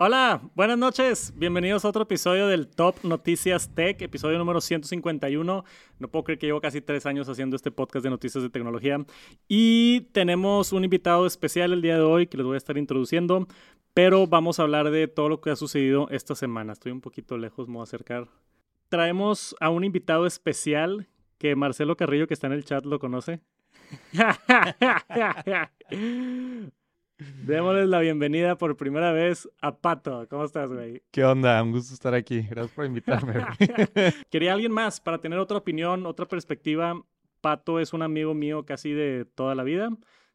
Hola, buenas noches. Bienvenidos a otro episodio del Top Noticias Tech, episodio número 151. No puedo creer que llevo casi tres años haciendo este podcast de noticias de tecnología. Y tenemos un invitado especial el día de hoy que les voy a estar introduciendo. Pero vamos a hablar de todo lo que ha sucedido esta semana. Estoy un poquito lejos, me voy a acercar. Traemos a un invitado especial que Marcelo Carrillo, que está en el chat, lo conoce. Démosles la bienvenida por primera vez a Pato. ¿Cómo estás, güey? ¿Qué onda? Un gusto estar aquí. Gracias por invitarme. Quería alguien más para tener otra opinión, otra perspectiva. Pato es un amigo mío casi de toda la vida.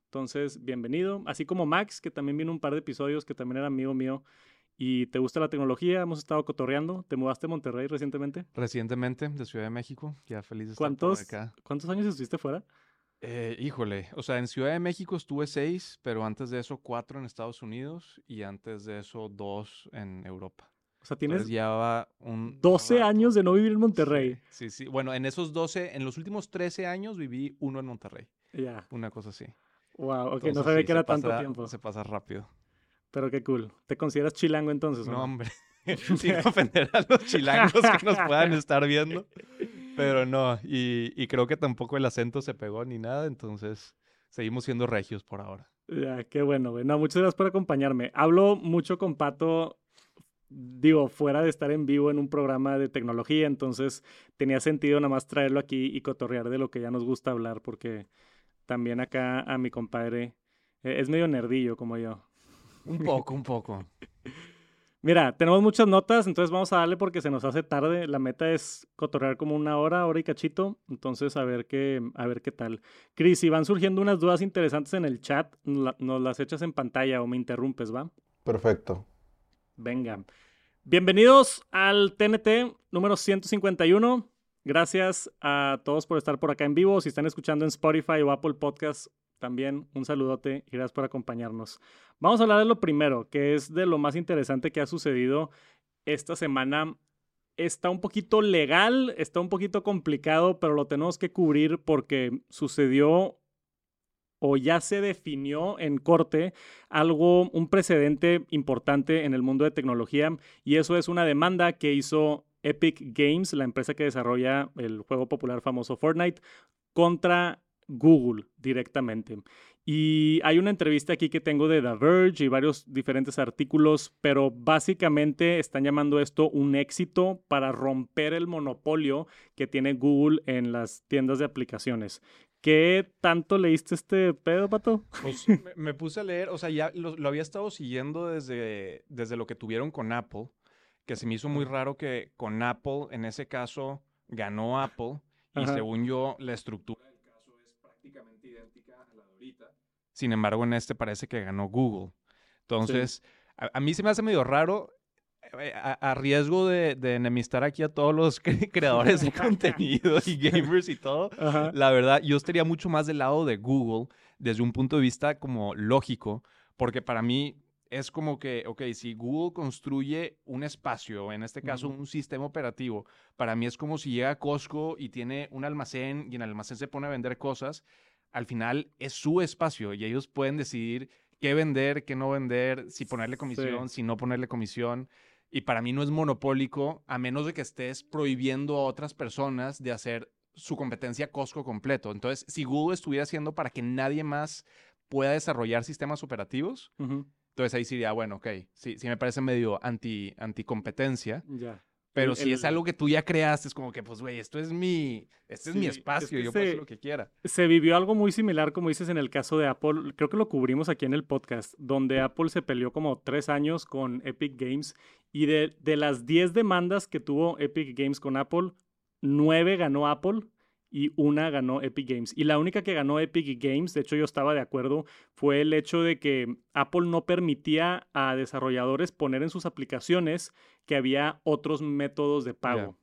Entonces, bienvenido. Así como Max, que también vino un par de episodios, que también era amigo mío. Y te gusta la tecnología, hemos estado cotorreando. ¿Te mudaste a Monterrey recientemente? Recientemente, de Ciudad de México. Ya feliz de estar por acá. ¿Cuántos años estuviste fuera? Eh, híjole, o sea, en Ciudad de México estuve seis, pero antes de eso cuatro en Estados Unidos y antes de eso dos en Europa. O sea, tienes llevaba un 12 años de no vivir en Monterrey. Sí, sí, Bueno, en esos 12, en los últimos 13 años viví uno en Monterrey. Ya. Una cosa así. Wow, ok, no sabía que era tanto tiempo. Se pasa rápido. Pero qué cool. ¿Te consideras chilango entonces? No, hombre. Sin ofender a los chilangos que nos puedan estar viendo. Pero no, y, creo que tampoco el acento se pegó ni nada, entonces seguimos siendo regios por ahora. Ya, qué bueno, güey. No, muchas gracias por acompañarme. Hablo mucho con Pato, digo, fuera de estar en vivo en un programa de tecnología, entonces tenía sentido nada más traerlo aquí y cotorrear de lo que ya nos gusta hablar, porque también acá a mi compadre eh, es medio nerdillo como yo. Un poco, un poco. Mira, tenemos muchas notas, entonces vamos a darle porque se nos hace tarde. La meta es cotorrear como una hora, hora y cachito. Entonces, a ver qué, a ver qué tal. Cris, si van surgiendo unas dudas interesantes en el chat, nos las echas en pantalla o me interrumpes, ¿va? Perfecto. Venga. Bienvenidos al TNT número 151. Gracias a todos por estar por acá en vivo. Si están escuchando en Spotify o Apple Podcasts, también un saludote y gracias por acompañarnos. Vamos a hablar de lo primero, que es de lo más interesante que ha sucedido esta semana. Está un poquito legal, está un poquito complicado, pero lo tenemos que cubrir porque sucedió o ya se definió en corte algo, un precedente importante en el mundo de tecnología y eso es una demanda que hizo Epic Games, la empresa que desarrolla el juego popular famoso Fortnite, contra Google directamente. Y hay una entrevista aquí que tengo de The Verge y varios diferentes artículos, pero básicamente están llamando esto un éxito para romper el monopolio que tiene Google en las tiendas de aplicaciones. ¿Qué tanto leíste este pedo, Pato? Pues me, puse a leer, o sea, ya lo, había estado siguiendo desde, desde lo que tuvieron con Apple, que se me hizo muy raro que con Apple, en ese caso, ganó Apple, y según yo, la estructura sin embargo, en este parece que ganó Google. Entonces, a, mí se me hace medio raro, eh, a, riesgo de, enemistar aquí a todos los creadores de contenido y gamers y todo. La verdad, yo estaría mucho más del lado de Google desde un punto de vista como lógico, porque para mí es como que, ok, si Google construye un espacio, en este caso un sistema operativo, para mí es como si llega a Costco y tiene un almacén y en el almacén se pone a vender cosas al final es su espacio y ellos pueden decidir qué vender, qué no vender, si ponerle comisión, si no ponerle comisión. Y para mí no es monopólico a menos de que estés prohibiendo a otras personas de hacer su competencia Costco completo. Entonces, si Google estuviera haciendo para que nadie más pueda desarrollar sistemas operativos, entonces ahí sí diría, bueno, ok, sí, sí me parece medio anti, anti competencia. Ya. Pero si es algo que tú ya creaste, es como que, pues, güey, esto es mi, este es mi espacio, yo puedo hacer lo que quiera. Se vivió algo muy similar, como dices, en el caso de Apple. Creo que lo cubrimos aquí en el podcast, donde Apple se peleó como tres años con Epic Games. Y de, de las diez demandas que tuvo Epic Games con Apple, nueve ganó Apple y una ganó Epic Games. Y la única que ganó Epic Games, de hecho yo estaba de acuerdo, fue el hecho de que Apple no permitía a desarrolladores poner en sus aplicaciones que había otros métodos de pago.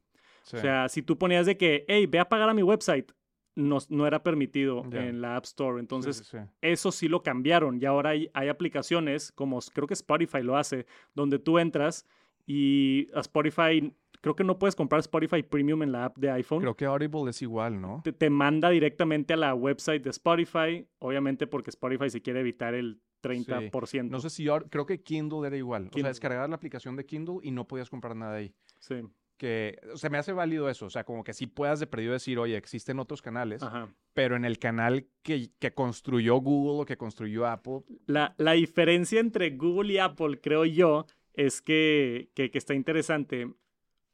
O sea, si tú ponías de que, hey, ve a pagar a mi website, no, no era permitido en la App Store. Entonces, eso sí lo cambiaron. Y ahora hay, hay aplicaciones, como creo que Spotify lo hace, donde tú entras y a Spotify creo que no puedes comprar Spotify Premium en la app de iPhone. Creo que Audible es igual, ¿no? Te, te manda directamente a la website de Spotify, obviamente porque Spotify se quiere evitar el 30%. No sé si yo, creo que Kindle era igual. O sea, descargabas la aplicación de Kindle y no podías comprar nada ahí. Sí, Que, o sea, me hace válido eso. O sea, como que sí puedas de perdido decir, oye, existen otros canales, ajá. pero en el canal que, que construyó Google o que construyó Apple, La, la diferencia entre Google y Apple, creo yo, es que, que, que está interesante.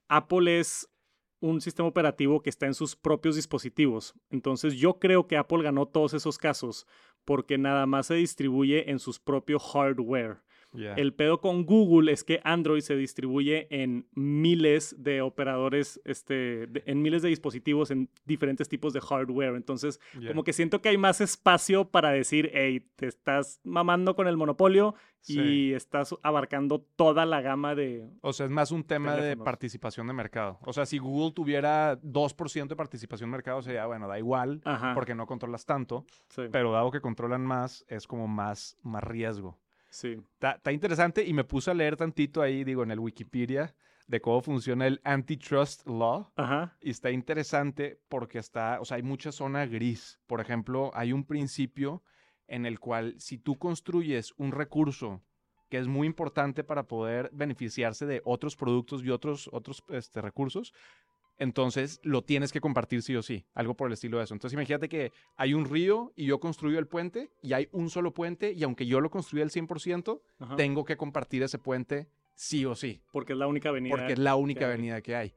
Apple es un sistema operativo que está en sus propios dispositivos. Entonces yo creo que Apple ganó todos esos casos porque nada más se distribuye en sus propios hardware. El pedo con Google es que Android se distribuye en miles de operadores, este, de- en miles de dispositivos, en diferentes tipos de hardware. Entonces, como que siento que hay más espacio para decir, hey, te estás mamando con el monopolio Sí. y estás abarcando toda la gama de... O sea, es más un tema de participación de mercado. O sea, si Google tuviera 2% de participación de mercado, sería, bueno, da igual, Ajá. porque no controlas tanto, sí, pero dado que controlan más, es como más, más riesgo. Sí. Está, está interesante y me puse a leer tantito ahí, digo, en el Wikipedia, de cómo funciona el antitrust law. Ajá. Y está interesante porque está, o sea, hay mucha zona gris. Por ejemplo, hay un principio en el cual si tú construyes un recurso que es muy importante para poder beneficiarse de otros productos y otros, otros este, recursos, entonces lo tienes que compartir sí o sí, algo por el estilo de eso. Entonces imagínate que hay un río y yo construyo el puente y hay un solo puente y aunque yo lo construya al 100%, ajá. tengo que compartir ese puente sí o sí Porque es la única avenida. porque es la única hay. avenida que hay.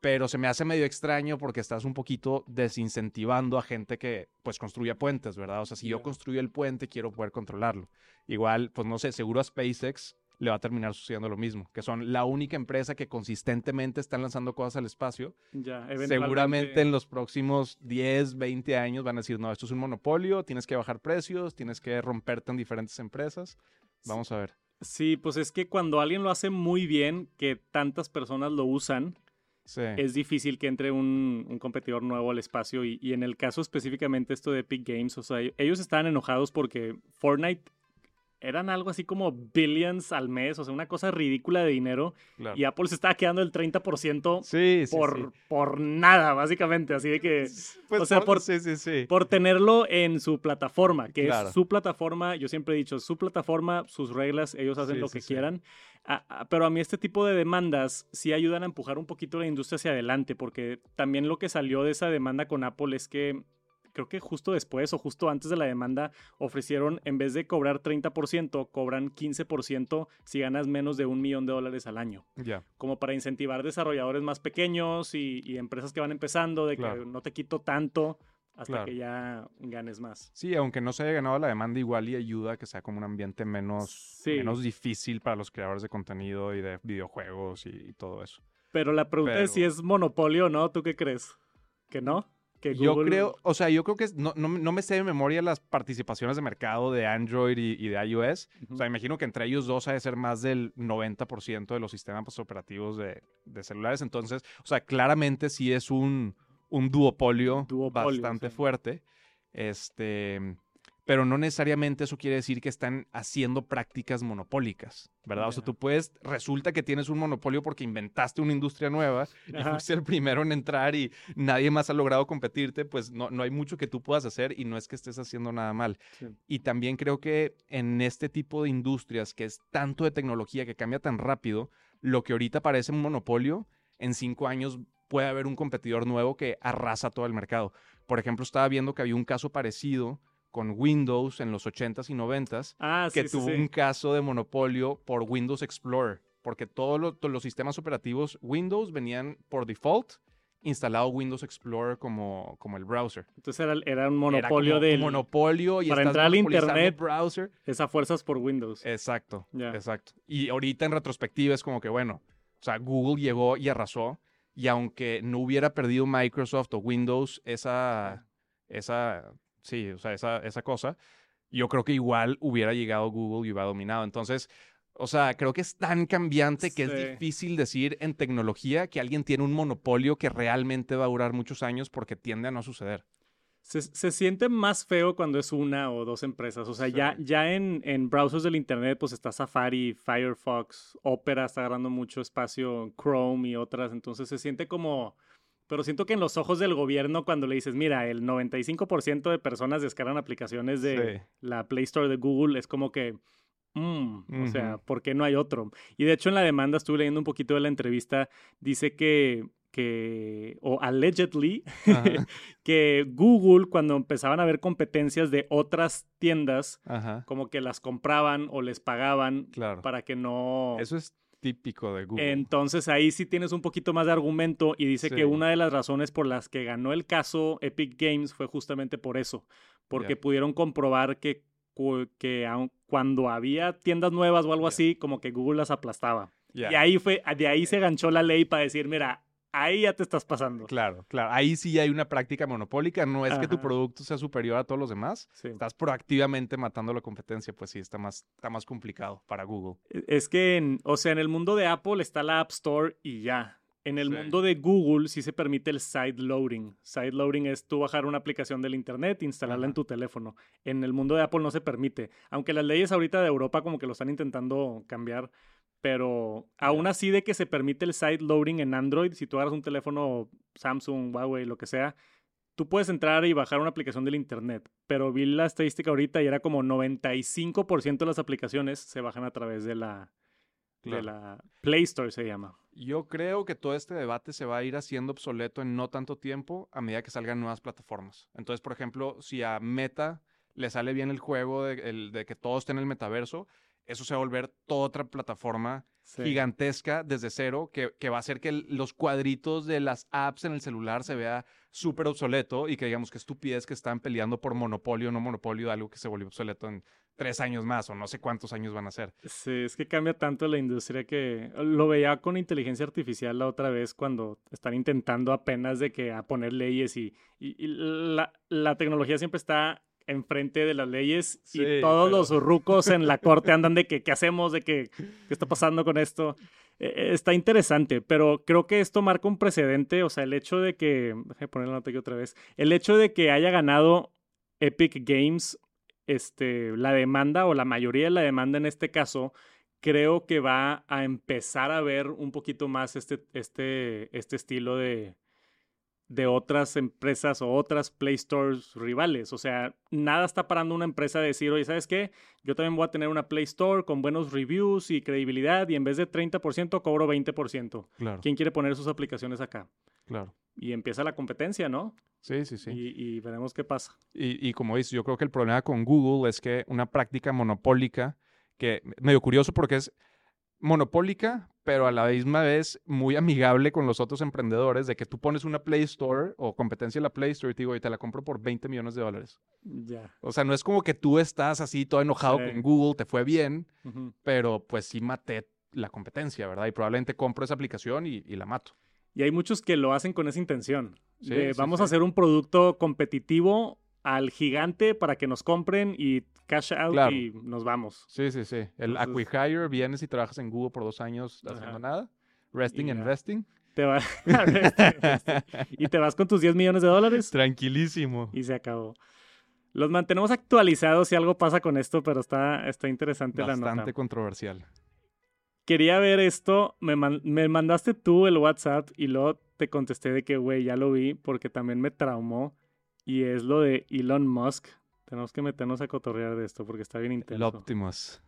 Pero se me hace medio extraño porque estás un poquito desincentivando a gente que pues construya puentes, ¿verdad? O sea, si yo construyo el puente, quiero poder controlarlo. Igual, pues no sé, seguro a SpaceX le va a terminar sucediendo lo mismo, que son la única empresa que consistentemente están lanzando cosas al espacio. Ya, Seguramente en los próximos 10, 20 años van a decir, no, esto es un monopolio, tienes que bajar precios, tienes que romperte en diferentes empresas. Vamos a ver. Sí, pues es que cuando alguien lo hace muy bien, que tantas personas lo usan, Sí. es difícil que entre un, un competidor nuevo al espacio. Y, y en el caso específicamente esto de Epic Games, o sea, ellos estaban enojados porque Fortnite eran algo así como billions al mes, o sea, una cosa ridícula de dinero. claro. Y Apple se estaba quedando el 30% Sí, sí, por, sí. por nada, básicamente. Así de que Pues o sea, por- sí, sí, sí. por tenerlo en su plataforma, que Claro. es su plataforma, yo siempre he dicho, su plataforma, sus reglas, ellos hacen lo que quieran. Pero a mí este tipo de demandas sí ayudan a empujar un poquito la industria hacia adelante, porque también lo que salió de esa demanda con Apple es que creo que justo después o justo antes de la demanda ofrecieron, en vez de cobrar 30%, cobran 15% si ganas menos de un millón de dólares al año Ya. como para incentivar desarrolladores más pequeños y, y empresas que van empezando, de que no te quito tanto hasta Claro. que ya ganes más. Sí, aunque no se haya ganado la demanda, igual y ayuda a que sea como un ambiente menos, Sí. menos difícil para los creadores de contenido y de videojuegos y, y todo eso. Pero la pregunta es si es monopolio o no, ¿tú qué crees? ¿Que no? ¿Que Yo creo, o sea, yo creo que no, no, no me sé de memoria las participaciones de mercado de Android y, y de iOS. O sea, imagino que entre ellos dos ha de ser más del 90% de los sistemas pues, operativos de, de celulares. Entonces, o sea, claramente sí es un, un duopolio, Duopolio, bastante sí. fuerte. Este, pero no necesariamente eso quiere decir que están haciendo prácticas monopólicas, ¿verdad? O sea, tú puedes, resulta que tienes un monopolio porque inventaste una industria nueva y Ajá. fuiste el primero en entrar y nadie más ha logrado competirte, pues no, no hay mucho que tú puedas hacer y no es que estés haciendo nada mal. Sí. Y también creo que en este tipo de industrias que es tanto de tecnología que cambia tan rápido, lo que ahorita parece un monopolio, en cinco años puede haber un competidor nuevo que arrasa todo el mercado. Por ejemplo, estaba viendo que había un caso parecido con Windows en los 80s y 90s, Ah, que sí, tuvo sí. un caso de monopolio por Windows Explorer, porque todos lo- todos los sistemas operativos Windows venían por default instalado Windows Explorer como, como el browser. Entonces era, era un monopolio un monopolio y para entrar al internet. browser. Esa fuerzas por Windows. Exacto, exacto. Y ahorita en retrospectiva es como que, bueno, o sea, Google llegó y arrasó, y aunque no hubiera perdido Microsoft o Windows esa, esa, sí, o sea, esa, esa cosa, yo creo que igual hubiera llegado Google y hubiera dominado. Entonces, o sea, creo que es tan cambiante que Sí. es difícil decir en tecnología que alguien tiene un monopolio que realmente va a durar muchos años porque tiende a no suceder. Se, se, siente más feo cuando es una o dos empresas. O sea, sí. ya, ya en, en, browsers del Internet, pues está Safari, Firefox, Opera está agarrando mucho espacio, Chrome y otras. Entonces se siente como... Pero siento que en los ojos del gobierno, cuando le dices, mira, el 95% de personas descargan aplicaciones de sí. la Play Store de Google, es como que... Mm, uh -huh. O sea, ¿por qué no hay otro? Y de hecho en la demanda, estuve leyendo un poquito de la entrevista, dice que que, o allegedly, que Google, cuando empezaban a ver competencias de otras tiendas, Ajá. como que las compraban o les pagaban claro. para que no... Eso es típico de Google. Entonces ahí sí tienes un poquito más de argumento y dice sí. que una de las razones por las que ganó el caso Epic Games fue justamente por eso, porque yeah. pudieron comprobar que, que cuando había tiendas nuevas o algo yeah. así, como que Google las aplastaba. Yeah. Y ahí fue, de ahí se ganchó la ley para decir, mira, ahí ya te estás pasando. Claro, claro. Ahí sí hay una práctica monopólica. No es Ajá. que tu producto sea superior a todos los demás. Sí. Estás proactivamente matando la competencia. Pues sí, está más, está más complicado para Google. Es que, en, o sea, en el mundo de Apple está la App Store y ya. En el sí. mundo de Google sí se permite el side loading. Side loading es tú bajar una aplicación del internet e instalarla Ajá. en tu teléfono. En el mundo de Apple no se permite. Aunque las leyes ahorita de Europa como que lo están intentando cambiar pero aún así de que se permite el side loading en Android, si tú agarras un teléfono Samsung, Huawei, lo que sea, tú puedes entrar y bajar una aplicación del internet, pero vi la estadística ahorita y era como 95% de las aplicaciones se bajan a través de la, claro. de la Play Store, se llama. Yo creo que todo este debate se va a ir haciendo obsoleto en no tanto tiempo a medida que salgan nuevas plataformas. Entonces, por ejemplo, si a Meta le sale bien el juego de, el, de que todos estén en el metaverso, eso se va a volver toda otra plataforma sí. gigantesca desde cero que, que, va a hacer que los cuadritos de las apps en el celular se vea súper obsoleto y que digamos que estupidez que están peleando por monopolio o no monopolio de algo que se volvió obsoleto en tres años más o no sé cuántos años van a ser. Sí, es que cambia tanto la industria que lo veía con inteligencia artificial la otra vez cuando están intentando apenas de que a poner leyes y, y, y la, la tecnología siempre está enfrente de las leyes sí, y todos pero... los rucos en la corte andan de que qué hacemos, de que qué está pasando con esto. Eh, está interesante, pero creo que esto marca un precedente, o sea, el hecho de que, déjame poner la nota aquí otra vez, el hecho de que haya ganado Epic Games este, la demanda o la mayoría de la demanda en este caso, creo que va a empezar a ver un poquito más este, este, este estilo de, de otras empresas o otras Play Stores rivales. O sea, nada está parando una empresa de decir, oye, ¿sabes qué? Yo también voy a tener una Play Store con buenos reviews y credibilidad y en vez de 30% cobro 20%. Claro. ¿Quién quiere poner sus aplicaciones acá? Claro. Y empieza la competencia, ¿no? Sí, sí, sí. Y, y veremos qué pasa. Y, y como dices, yo creo que el problema con Google es que una práctica monopólica, que medio curioso porque es monopólica, pero a la misma vez muy amigable con los otros emprendedores, de que tú pones una Play Store o competencia en la Play Store y te digo, y te la compro por 20 millones de dólares. Ya. Yeah. O sea, no es como que tú estás así todo enojado sí. con Google, te fue bien, uh -huh. pero pues sí maté la competencia, ¿verdad? Y probablemente compro esa aplicación y, y la mato. Y hay muchos que lo hacen con esa intención. Sí, de, sí, vamos a hacer un producto competitivo al gigante para que nos compren y cash out claro. y nos vamos. Sí, sí, sí. El Entonces, Acquihire, vienes y trabajas en Google por dos años ajá. haciendo nada. Resting investing. Te va... y te vas con tus 10 millones de dólares. Tranquilísimo. Y se acabó. Los mantenemos actualizados si algo pasa con esto, pero está, está interesante Bastante la nota. Bastante controversial. Quería ver esto, me, man me mandaste tú el WhatsApp y luego te contesté de que, güey, ya lo vi porque también me traumó. Y es lo de Elon Musk. Tenemos que meternos a cotorrear de esto porque está bien intenso. El Optimus.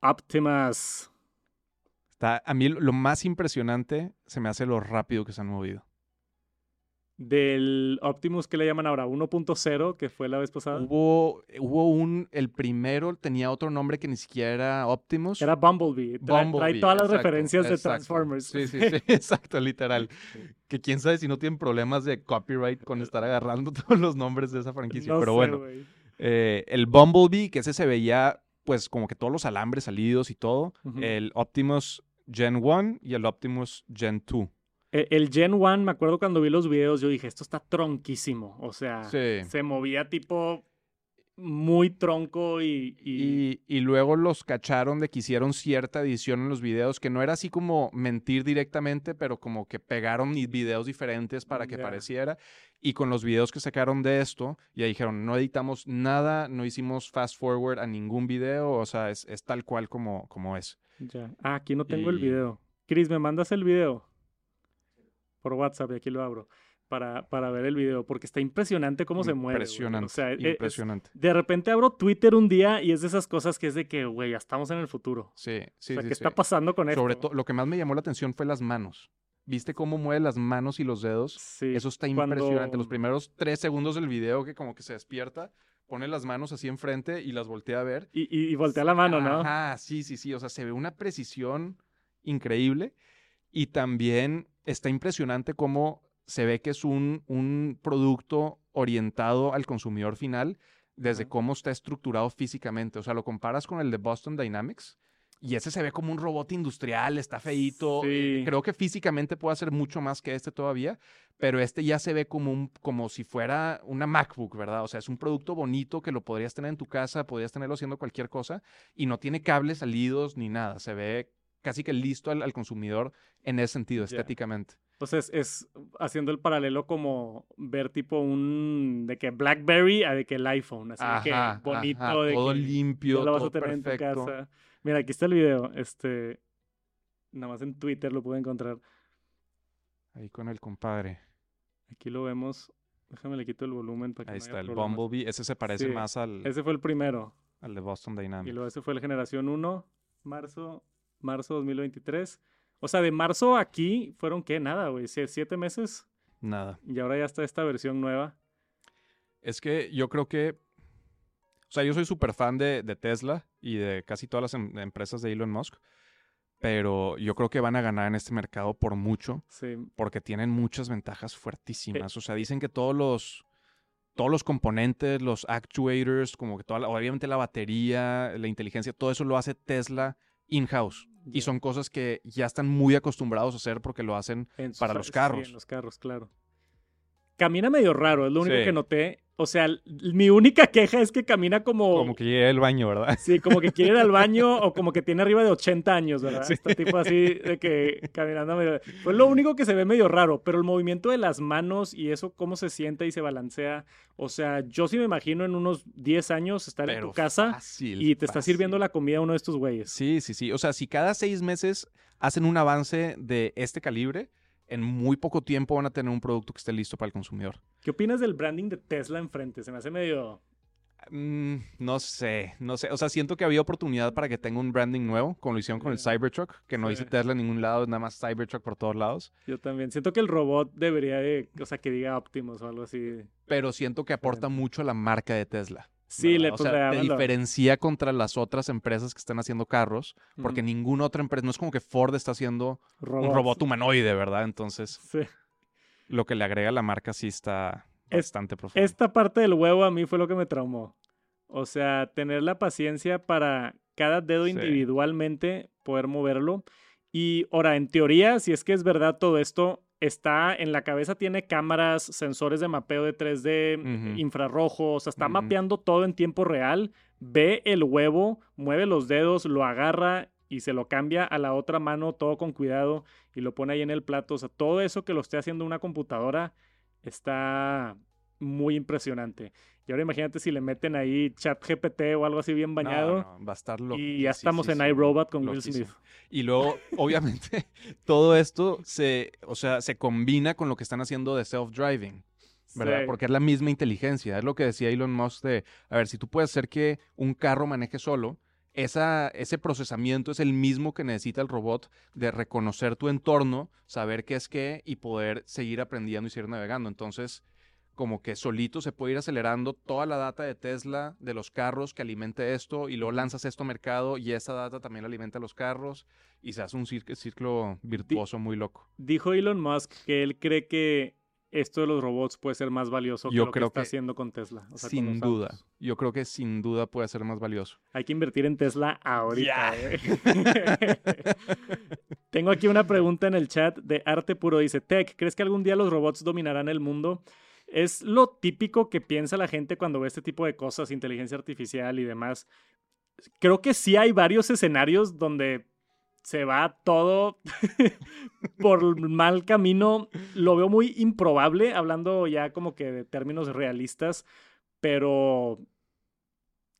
Optimus. Está, a mí lo más impresionante se me hace lo rápido que se han movido. Del Optimus que le llaman ahora 1.0, que fue la vez pasada. Hubo, hubo un, el primero tenía otro nombre que ni siquiera era Optimus. Era Bumblebee. Trae, Bumblebee, trae todas las referencias exacto. de Transformers. Sí, sí, sí, exacto, literal. Que quién sabe si no tienen problemas de copyright con estar agarrando todos los nombres de esa franquicia. No Pero sé, bueno, eh, el Bumblebee, que ese se veía pues como que todos los alambres salidos y todo. Uh -huh. El Optimus Gen 1 y el Optimus Gen 2. E, el Gen 1, me acuerdo cuando vi los videos, yo dije, esto está tronquísimo. O sea, sí. se movía tipo muy tronco y, y- Y, y luego los cacharon de que hicieron cierta edición en los videos, que no era así como mentir directamente, pero como que pegaron videos diferentes para que pareciera. Y con los videos que sacaron de esto, ya dijeron, no editamos nada, no hicimos fast forward a ningún video, o sea, es, es tal cual como, como es. ya. Ah, aquí no tengo el video. Chris, ¿me mandas el video? Por WhatsApp y aquí lo abro. Para, para ver el video, porque está impresionante cómo se mueve. Impresionante, O sea, e- es- impresionante. de repente abro Twitter un día y es de esas cosas que es de que, güey, ya estamos en el futuro. Sí, sí, o sea, sí, ¿qué sí. está pasando con esto? Sobre todo, lo que más me llamó la atención fue las manos. ¿Viste cómo mueve las manos y los dedos? Sí, Eso está cuando- impresionante. Los primeros tres segundos del video que como que se despierta, pone las manos así enfrente y las voltea a ver. Y, y, y voltea la mano, ¿no? Ajá, sí, sí, sí. O sea, se ve una precisión increíble. Y también está impresionante cómo se ve que es un, un producto orientado al consumidor final desde cómo está estructurado físicamente. O sea, lo comparas con el de Boston Dynamics. Y ese se ve como un robot industrial, está feíto. eh, Sí. creo que físicamente puede hacer mucho más que este todavía, pero este ya se ve como, un, como si fuera una MacBook, ¿verdad? O sea, es un producto bonito que lo podrías tener en tu casa, podrías tenerlo haciendo cualquier cosa y no tiene cables salidos ni nada. Se ve casi que listo al, al consumidor en ese sentido, estéticamente. Sea, es, es haciendo el paralelo como ver tipo un de que BlackBerry a de que el iPhone, así de que bonito, ajá, de todo que limpio, lo vas todo a tener en tu perfecto. casa. Mira, aquí está el video. Este, nada más en Twitter lo pude encontrar. Ahí con el compadre. Aquí lo vemos. Déjame le quito el volumen para que Ahí no está el problemas. Bumblebee. Ese se parece Sí, más al, Ese fue el primero. al de Boston Y Dynamics. luego ese fue la generación 1, marzo, marzo 2023. O sea, de marzo aquí fueron qué, nada, güey, sie- siete meses Nada. y ahora ya está esta versión nueva. Es que yo creo que. O sea, yo soy súper fan de, de Tesla y de casi todas las em- empresas de Elon Musk. Pero yo creo que van a ganar en este mercado por mucho. Sí, Porque tienen muchas ventajas fuertísimas. O sea, dicen que todos los. Todos los componentes, los actuators, como que toda la- obviamente la batería, la inteligencia, todo eso lo hace Tesla in-house. Y son cosas que ya están muy acostumbrados a hacer porque lo hacen en para los sí, carros. en los carros, claro. Camina medio raro, es lo único Sí. que noté. O sea, mi única queja es que camina como... como que llega el baño, ¿verdad? Sí, como que quiere ir al baño o como que tiene arriba de 80 años, ¿verdad? Sí. Este tipo así de que caminando medio... Pues lo único que se ve medio raro, pero el movimiento de las manos y eso, cómo se siente y se balancea. O sea, yo sí me imagino en unos 10 años estar en tu casa fácil, y te está sirviendo la comida uno de estos güeyes. Sí, sí, sí. O sea, si cada seis meses hacen un avance de este calibre, en muy poco tiempo van a tener un producto que esté listo para el consumidor. ¿Qué opinas del branding de Tesla enfrente? Se me hace medio... Mm, no sé, no sé. O sea, siento que había oportunidad para que tenga un branding nuevo, como lo hicieron con el. Cybertruck, que no Sí. dice Tesla en ningún lado, nada más Cybertruck por todos lados. Yo también. Siento que el robot debería de... O sea, que diga Optimus o algo así. Pero siento que aporta mucho a la marca de Tesla. Sí, ¿verdad? le o sea, pondría- te diferencia contra las otras empresas que están haciendo carros, porque ninguna otra empresa, no es como que Ford está haciendo un robot humanoide, ¿verdad? Entonces, Sí. lo que le agrega a la marca sí está Es- bastante profundo. Esta parte del huevo a mí fue lo que me traumó. O sea, tener la paciencia para cada dedo Sí. individualmente poder moverlo. Y ahora, en teoría, si es que es verdad todo esto, está en la cabeza, tiene cámaras, sensores de mapeo de 3D, Ujú. infrarrojo, o sea, está mapeando todo en tiempo real, ve el huevo, mueve los dedos, lo agarra y se lo cambia a la otra mano todo con cuidado y lo pone ahí en el plato. O sea, todo eso que lo esté haciendo una computadora está muy impresionante. Y ahora imagínate si le meten ahí chat GPT o algo así bien No, bañado. no, va a estar y ya estamos en iRobot con Will. Smith. Y luego, obviamente, todo esto se, o sea, se combina con lo que están haciendo de self-driving. ¿verdad? Sí. Porque es la misma inteligencia. Es lo que decía Elon Musk de, a ver, si tú puedes hacer que un carro maneje solo, esa, ese procesamiento es el mismo que necesita el robot de reconocer tu entorno, saber qué es qué y poder seguir aprendiendo y seguir navegando. Entonces, como que solito se puede ir acelerando toda la data de Tesla, de los carros que alimente esto, y luego lanzas esto a mercado y esa data también alimenta los carros y se hace un ciclo virtuoso muy loco. Dijo Elon Musk que él cree que esto de los robots puede ser más valioso Yo que lo que creo está que haciendo con Tesla. o sea, con sin duda. Yo creo que sin duda puede ser más valioso. Hay que invertir en Tesla ahorita. Güey. Tengo aquí una pregunta en el chat de Arte Puro. Dice, Tech, ¿crees que algún día los robots dominarán el mundo? Es lo típico que piensa la gente cuando ve este tipo de cosas, inteligencia artificial y demás. Creo que sí hay varios escenarios donde se va todo por mal camino. Lo veo muy improbable, hablando ya como que de términos realistas, pero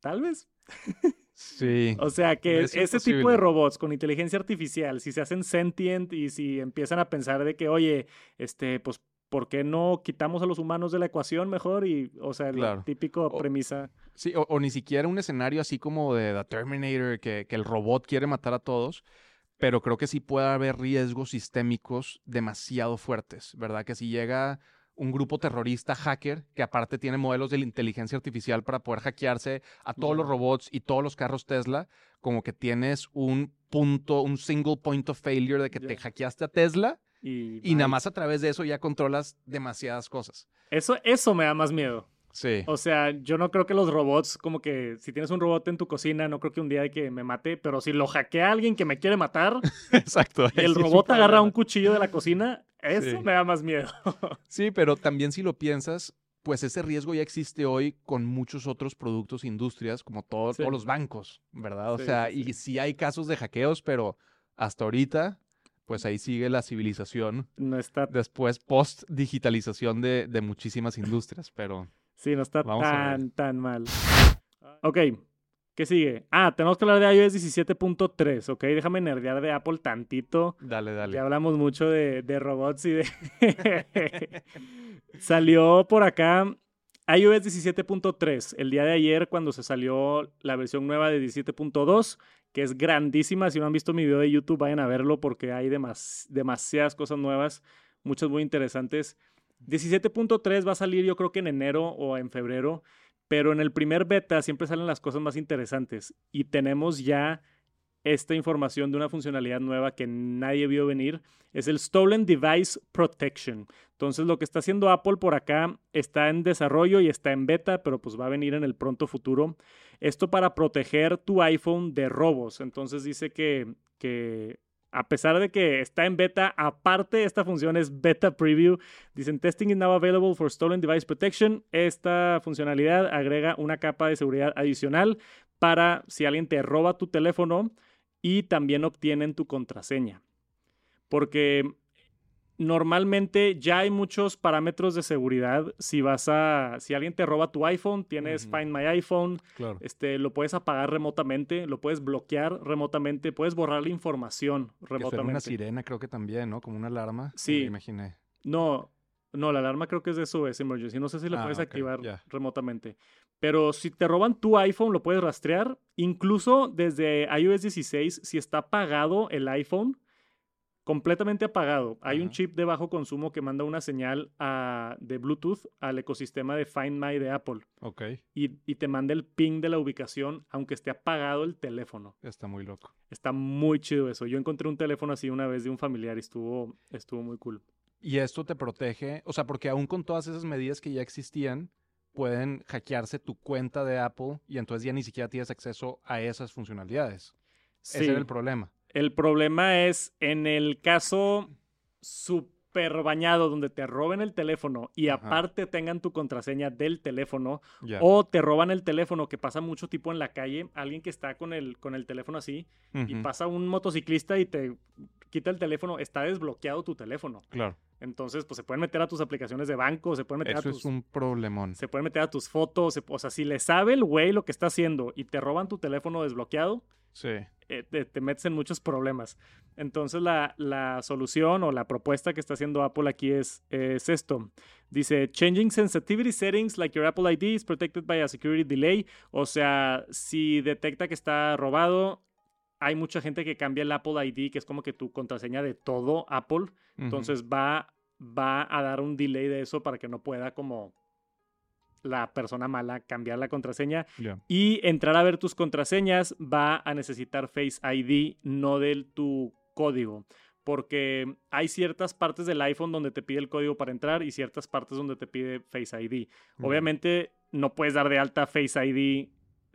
tal vez. Sí. O sea que ese tipo de robots con inteligencia artificial, si se hacen sentient y si empiezan a pensar de que, oye, este, pues, ¿por qué no quitamos a los humanos de la ecuación mejor? Y, o sea, la típico premisa. Sí, o, ni siquiera un escenario así como de The Terminator, que, que el robot quiere matar a todos, pero creo que sí puede haber riesgos sistémicos demasiado fuertes, ¿verdad? Que si llega un grupo terrorista hacker que aparte tiene modelos de inteligencia artificial para poder hackearse a todos los robots y todos los carros Tesla, como que tienes un punto, un single point of failure de que te hackeaste a Tesla y, y nada más a través de eso ya controlas demasiadas cosas. Eso, eso me da más miedo. Sí. O sea, yo no creo que los robots, como que si tienes un robot en tu cocina, no creo que un día de que me mate, pero si lo hackea alguien que me quiere matar, Exacto. y el robot agarra un cuchillo de la cocina, eso me da más miedo. sí, pero también si lo piensas, pues ese riesgo ya existe hoy con muchos otros productos e industrias, como todos los bancos, ¿verdad? O sea, y sí hay casos de hackeos, pero hasta ahorita, pues ahí sigue la civilización. No está. Después, post-digitalización de, de muchísimas industrias, pero. Sí, no está tan, tan mal. Ok, ¿qué sigue? Ah, tenemos que hablar de iOS 17.3, ok. Déjame nerdear de Apple tantito. Dale, dale. Ya hablamos mucho de, de robots y de... salió por acá iOS 17.3 el día de ayer cuando se salió la versión nueva de 17.2 que es grandísima. Si no han visto mi video de YouTube, vayan a verlo porque hay demasiadas cosas nuevas, muchas muy interesantes. 17.3 va a salir yo creo que en enero o en febrero, pero en el primer beta siempre salen las cosas más interesantes y tenemos ya esta información de una funcionalidad nueva que nadie vio venir. Es el Stolen Device Protection. Entonces lo que está haciendo Apple por acá está en desarrollo y está en beta, pero pues va a venir en el pronto futuro. Esto para proteger tu iPhone de robos. Entonces dice que, que a pesar de que está en beta, aparte esta función es beta preview. Dicen testing is now available for stolen device protection. Esta funcionalidad agrega una capa de seguridad adicional para si alguien te roba tu teléfono y también obtienen tu contraseña. Porque normalmente ya hay muchos parámetros de seguridad. Si vas a, si alguien te roba tu iPhone, tienes Find My iPhone, este, lo puedes apagar remotamente, lo puedes bloquear remotamente, puedes borrar la información remotamente. una sirena creo que también, ¿no? Como una alarma. Sí. Me imaginé. No, no, la alarma creo que es de SOS Emergency. No sé si la ah, puedes activar remotamente. Pero si te roban tu iPhone, lo puedes rastrear. Incluso desde iOS 16, si está apagado el iPhone, completamente apagado. Hay un chip de bajo consumo que manda una señal de Bluetooth al ecosistema de Find My de Apple. Ok. Y, te manda el ping de la ubicación, aunque esté apagado el teléfono. Está muy loco. Está muy chido eso. Yo encontré un teléfono así una vez de un familiar y estuvo, estuvo muy cool. Y esto te protege, o sea, porque aún con todas esas medidas que ya existían, pueden hackearse tu cuenta de Apple y entonces ya ni siquiera tienes acceso a esas funcionalidades. Ese era el problema. El problema es en el caso súper bañado donde te roben el teléfono y aparte tengan tu contraseña del teléfono o te roban el teléfono que pasa mucho tipo en la calle, alguien que está con el, con el teléfono así y pasa un motociclista y te quita el teléfono, está desbloqueado tu teléfono. Claro. Entonces, pues se pueden meter a tus aplicaciones de banco, se pueden meter a tus... es un problemón. Se pueden meter a tus fotos, o sea, si le sabe el güey lo que está haciendo y te roban tu teléfono desbloqueado, sí. Eh, te, metes en muchos problemas. Entonces la, la, solución o la propuesta que está haciendo Apple aquí es, es esto. Dice, changing sensitivity settings like your Apple ID is protected by a security delay. O sea, si detecta que está robado, hay mucha gente que cambia el Apple ID, que es como que tu contraseña de todo Apple. Entonces va, va a dar un delay de eso para que no pueda como la persona mala cambiar la contraseña y entrar a ver tus contraseñas va a necesitar Face ID, no del tu código. Porque hay ciertas partes del iPhone donde te pide el código para entrar y ciertas partes donde te pide Face ID. Obviamente no puedes dar de alta Face ID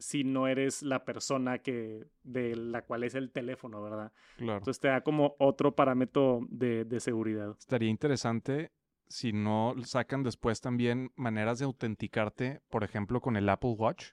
si no eres la persona que de la cual es el teléfono, ¿verdad? Claro. Entonces te da como otro parámetro de, de seguridad. Estaría interesante si no sacan después también maneras de autenticarte, por ejemplo, con el Apple Watch,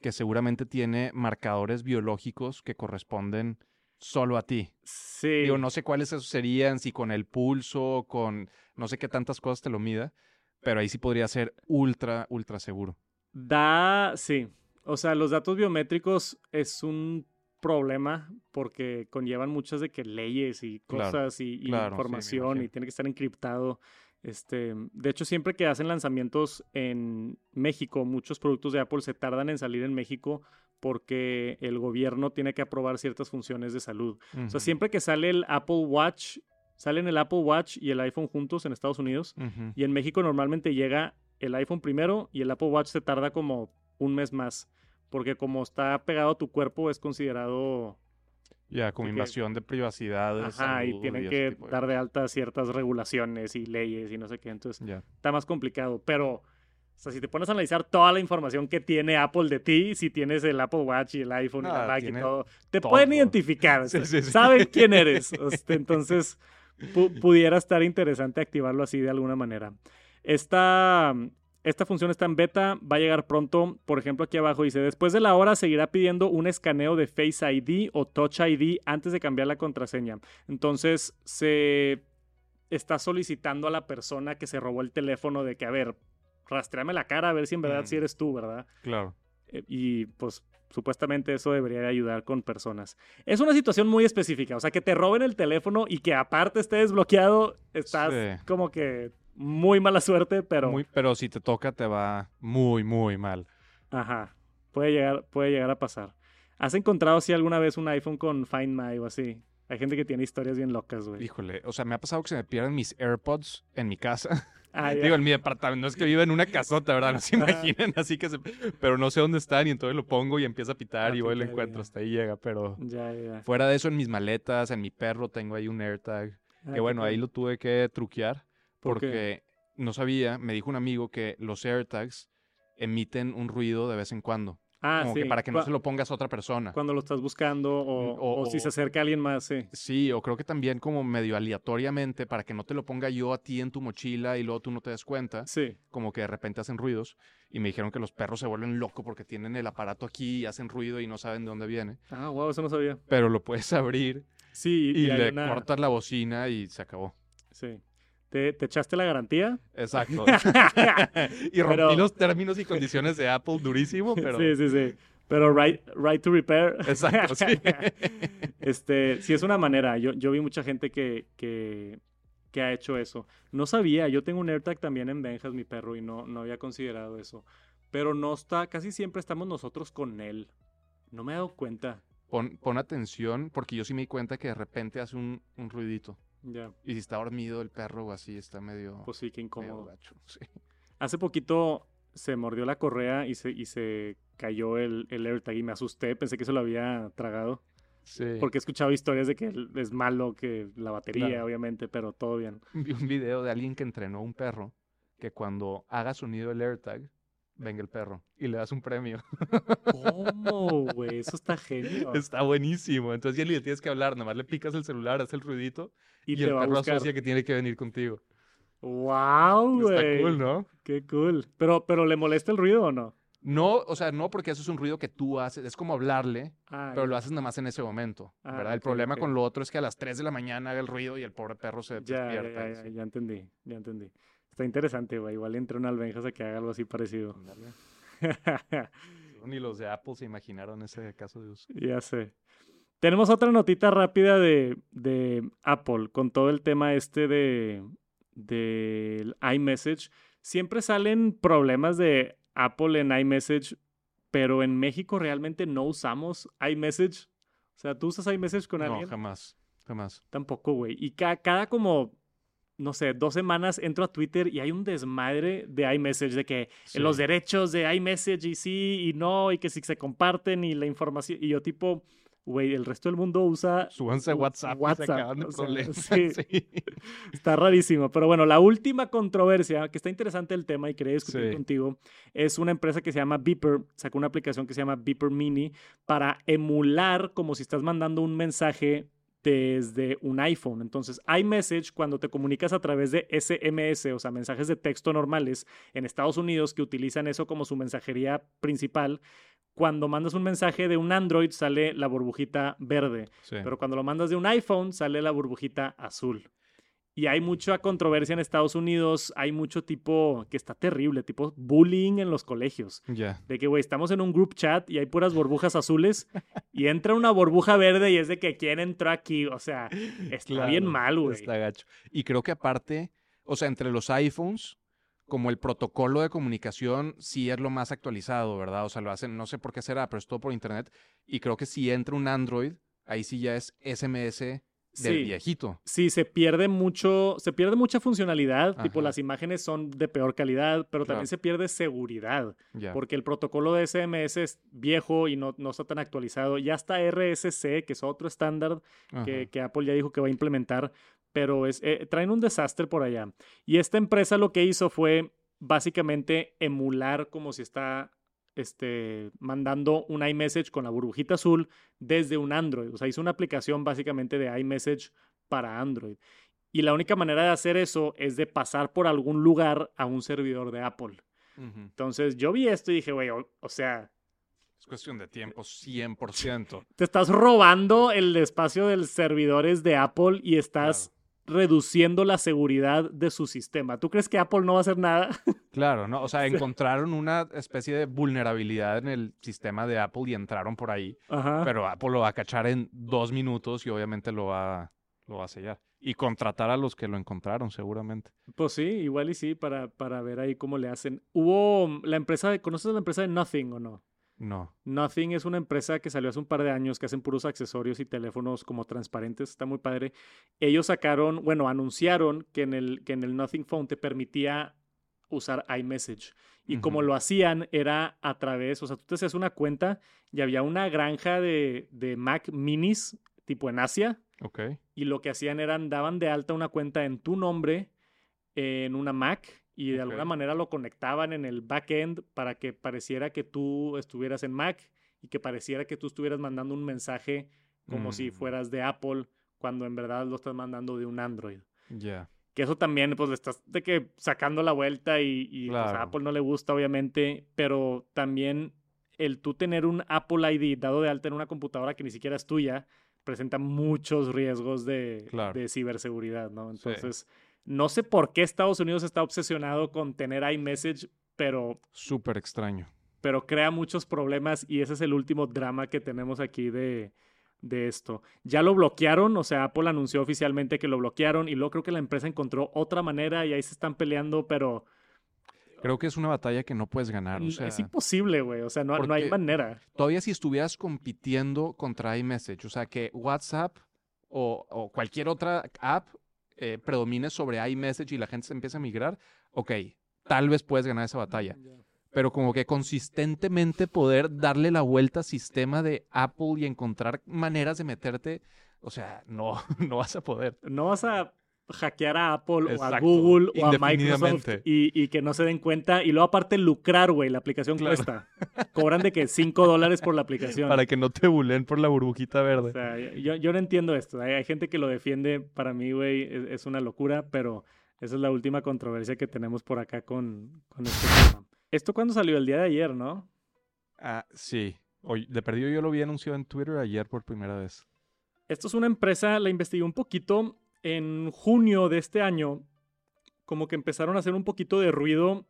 que seguramente tiene marcadores biológicos que corresponden solo a ti. Sí. Digo, no sé cuáles esos serían, si con el pulso, con no sé qué tantas cosas te lo mida, pero ahí sí podría ser ultra, ultra seguro. Da, sí. O sea, los datos biométricos es un problema porque conllevan muchas de que leyes y Claro, cosas y, y claro, sí, me información y tiene que estar encriptado. Este, de hecho, siempre que hacen lanzamientos en México, muchos productos de Apple se tardan en salir en México porque el gobierno tiene que aprobar ciertas funciones de salud. O sea, siempre que sale el Apple Watch, salen el Apple Watch y el iPhone juntos en Estados Unidos, y en México normalmente llega el iPhone primero y el Apple Watch se tarda como un mes más. Porque como está pegado a tu cuerpo es considerado... Ya, como que- invasión de privacidad. de Ajá, y tienen que de dar de alta ciertas regulaciones y leyes y no sé qué. Entonces Ya. está más complicado. Pero, o sea, si te pones a analizar toda la información que tiene Apple de ti, si tienes el Apple Watch y el iPhone y la Ah, Mac y tiene todo, te todo. pueden identificar. Sí, sí, sí. Saben quién eres. Este, entonces, pu- pudiera estar interesante activarlo así de alguna manera. Esta, esta función está en beta, va a llegar pronto. Por ejemplo, aquí abajo dice, después de la hora seguirá pidiendo un escaneo de Face ID o Touch ID antes de cambiar la contraseña. Entonces, se está solicitando a la persona que se robó el teléfono de que, a ver, rastreame la cara a ver si en verdad Mm. si eres tú, ¿verdad? Claro. Eh, y pues supuestamente eso debería de ayudar con personas. Es una situación muy específica, o sea, que te roben el teléfono y que aparte esté desbloqueado, estás Sí. como que muy mala suerte, pero Muy, pero si te toca, te va muy, muy mal. ajá, puede llegar, puede llegar a pasar. ¿Has encontrado si alguna vez un iPhone con Find My o así? Hay gente que tiene historias bien locas, güey. Híjole, o sea, me ha pasado que se me pierden mis AirPods en mi casa. Ah. Digo, en mi departamento. No es que viva en una casota, ¿verdad? No se imaginen, así que se... Pero no sé dónde están y entonces lo pongo y empieza a pitar A y voy y lo encuentro. ya. Hasta ahí llega, pero... Ya, ya. Fuera de eso, en mis maletas, en mi perro, tengo ahí un AirTag. Ah, Que bueno, ahí lo tuve que truquear ¿Por qué? porque no sabía, me dijo un amigo que los AirTags emiten un ruido de vez en cuando. Ah, como sí. que para que no Cu- se lo pongas a otra persona. Cuando lo estás buscando o, Mm, o- o si o- se acerca alguien más, sí. Sí, o creo que también como medio aleatoriamente para que no te lo ponga yo a ti en tu mochila y luego tú no te des cuenta, Sí. como que de repente hacen ruidos y me dijeron que los perros se vuelven locos porque tienen el aparato aquí y hacen ruido y no saben de dónde viene, Ah, wow, eso no sabía. pero lo puedes abrir Sí, y, hay le una- cortas la bocina y se acabó. Sí. ¿Te, te echaste la garantía? Exacto. y rompí Pero- los términos y condiciones de Apple durísimo, pero Sí, sí, sí. Pero right, right to repair. Exacto, sí. este, sí es una manera. Yo, yo vi mucha gente que, que, que ha hecho eso. No sabía, yo tengo un AirTag también en Benjas, mi perro, y no, no había considerado eso. Pero no está, casi siempre estamos nosotros con él. No me he dado cuenta. pon, pon atención porque yo sí me di cuenta que de repente hace un, un ruidito. Ya, Y si está dormido el perro o así, está medio, pues sí, medio incómodo. gacho. Sí. Hace poquito se mordió la correa y se, y se cayó el, el AirTag y me asusté. Pensé que se lo había tragado. Sí. Porque he escuchado historias de que es malo, que la batería, Claro. obviamente, pero todo bien. Vi un video de alguien que entrenó a un perro que cuando haga sonido el AirTag, venga el perro y le das un premio. ¿Cómo, güey? Eso está genio. Está buenísimo. Entonces ya le tienes que hablar, nada más le picas el celular, hace el ruidito y, Y, el perro asocia que tiene que venir contigo. ¡Wow, güey! Está cool, ¿no? Qué cool. Pero, pero ¿le molesta el ruido o no? No, o sea, no porque eso es un ruido que tú haces, es como hablarle, Ah, pero lo haces nada más en ese momento, Ah, ¿verdad? El ok, problema ok. con lo otro es que a las 3 de la mañana haga el ruido y el pobre perro se Ya, despierta. ya, ya, ya entendí, ya entendí. Está interesante, güey. Igual entre una albenjas a que haga algo así parecido. Ni los de Apple se imaginaron ese caso de uso. ya sé. Tenemos otra notita rápida de, de Apple con todo el tema este de del iMessage. Siempre salen problemas de Apple en iMessage, pero en México realmente no usamos iMessage. O sea, ¿tú usas iMessage con No, alguien? jamás, jamás. Tampoco, güey. Y ca- cada como, no sé, dos semanas entro a Twitter y hay un desmadre de iMessage, de que Sí. los derechos de iMessage y sí y no, y que si se comparten y la información. Y yo tipo, güey, el resto del mundo usa... Súbanse a WhatsApp, WhatsApp, se acaban de o sea, sí. Sí. Está rarísimo. Pero bueno, la última controversia, que está interesante el tema y quería discutir Sí. contigo, es una empresa que se llama Beeper. Sacó una aplicación que se llama Beeper Mini para emular como si estás mandando un mensaje desde un iPhone. Entonces, iMessage, cuando te comunicas a través de SMS, o sea, mensajes de texto normales en Estados Unidos que utilizan eso como su mensajería principal, cuando mandas un mensaje de un Android sale la burbujita verde, Sí. pero cuando lo mandas de un iPhone sale la burbujita azul. Y hay mucha controversia en Estados Unidos, hay mucho tipo que está terrible, tipo bullying en los colegios. Ya. De que, güey, estamos en un group chat y hay puras burbujas azules y entra una burbuja verde y es de que quién entró aquí. O sea, está bien mal, güey. Está gacho. Y creo que aparte, o sea, entre los iPhones, como el protocolo de comunicación sí es lo más actualizado, ¿verdad? O sea, lo hacen, no sé por qué será, pero es todo por internet. Y creo que si entra un Android, ahí sí ya es SMS del Sí. viejito. Sí, se pierde mucho, se pierde mucha funcionalidad, tipo las imágenes son de peor calidad, pero también se pierde seguridad, porque el protocolo de SMS es viejo y no, no está tan actualizado. Ya está RSC, que es otro estándar que, que Apple ya dijo que va a implementar, pero es, eh, traen un desastre por allá. Y esta empresa lo que hizo fue básicamente emular como si está este, mandando un iMessage con la burbujita azul desde un Android. O sea, hizo una aplicación básicamente de iMessage para Android. Y la única manera de hacer eso es de pasar por algún lugar a un servidor de Apple. Entonces yo vi esto y dije, güey, o, o sea, Es cuestión de tiempo, 100%. te estás robando el espacio de los servidores de Apple y estás reduciendo la seguridad de su sistema. ¿Tú crees que Apple no va a hacer nada? Claro, ¿no? O sea, encontraron una especie de vulnerabilidad en el sistema de Apple y entraron por ahí. Ajá. Pero Apple lo va a cachar en dos minutos y obviamente lo va, lo va a sellar. Y contratar a los que lo encontraron, seguramente. Pues sí, igual y sí, para, para ver ahí cómo le hacen. Hubo la empresa, de- ¿conoces la empresa de Nothing o no? No. Nothing es una empresa que salió hace un par de años que hacen puros accesorios y teléfonos como transparentes, está muy padre. Ellos sacaron, bueno, anunciaron que en el, que en el Nothing Phone te permitía usar iMessage. Y como lo hacían era a través, o sea, tú te hacías una cuenta y había una granja de, de Mac minis tipo en Asia Ok. y lo que hacían eran daban de alta una cuenta en tu nombre en una Mac y de alguna manera lo conectaban en el backend para que pareciera que tú estuvieras en Mac y que pareciera que tú estuvieras mandando un mensaje como si Mm. fueras de Apple cuando en verdad lo estás mandando de un Android. Ya. Que eso también, pues, le estás de que sacando la vuelta y, y, pues, a. Apple no le gusta, obviamente, pero también el tú tener un Apple ID dado de alta en una computadora que ni siquiera es tuya, presenta muchos riesgos de, Claro. de ciberseguridad, ¿no? Sí. No sé por qué Estados Unidos está obsesionado con tener iMessage, pero, Súper extraño. pero crea muchos problemas y ese es el último drama que tenemos aquí de, de esto. Ya lo bloquearon, o sea, Apple anunció oficialmente que lo bloquearon y luego creo que la empresa encontró otra manera y ahí se están peleando, pero Creo que es una batalla que no puedes ganar. O sea, es imposible, güey, o sea, no, no hay manera. todavía si estuvieras compitiendo contra iMessage, o sea, que WhatsApp o, o cualquier otra app eh, predomine sobre iMessage y la gente se empieza a migrar, ok, tal vez puedes ganar esa batalla. Pero como que consistentemente poder darle la vuelta al sistema de Apple y encontrar maneras de meterte, o sea, no, no vas a poder. No vas a hackear a Apple o a Google o a Microsoft y, y que no se den cuenta. Y luego aparte lucrar, güey, la aplicación Claro. cuesta. Cobran de que 5 dólares por la aplicación. Para que no te bulen por la burbujita O verde. sea, yo, yo no entiendo esto. Hay, hay gente que lo defiende. Para mí, güey, es, es una locura, pero esa es la última controversia que tenemos por acá con, con este tema. ¿Esto cuándo salió? El día de ayer, ¿no? Ah, sí. Oye, de perdido yo lo vi anunciado en Twitter ayer por primera vez. Esto es una empresa, la investigué un poquito. En junio de este año, como que empezaron a hacer un poquito de ruido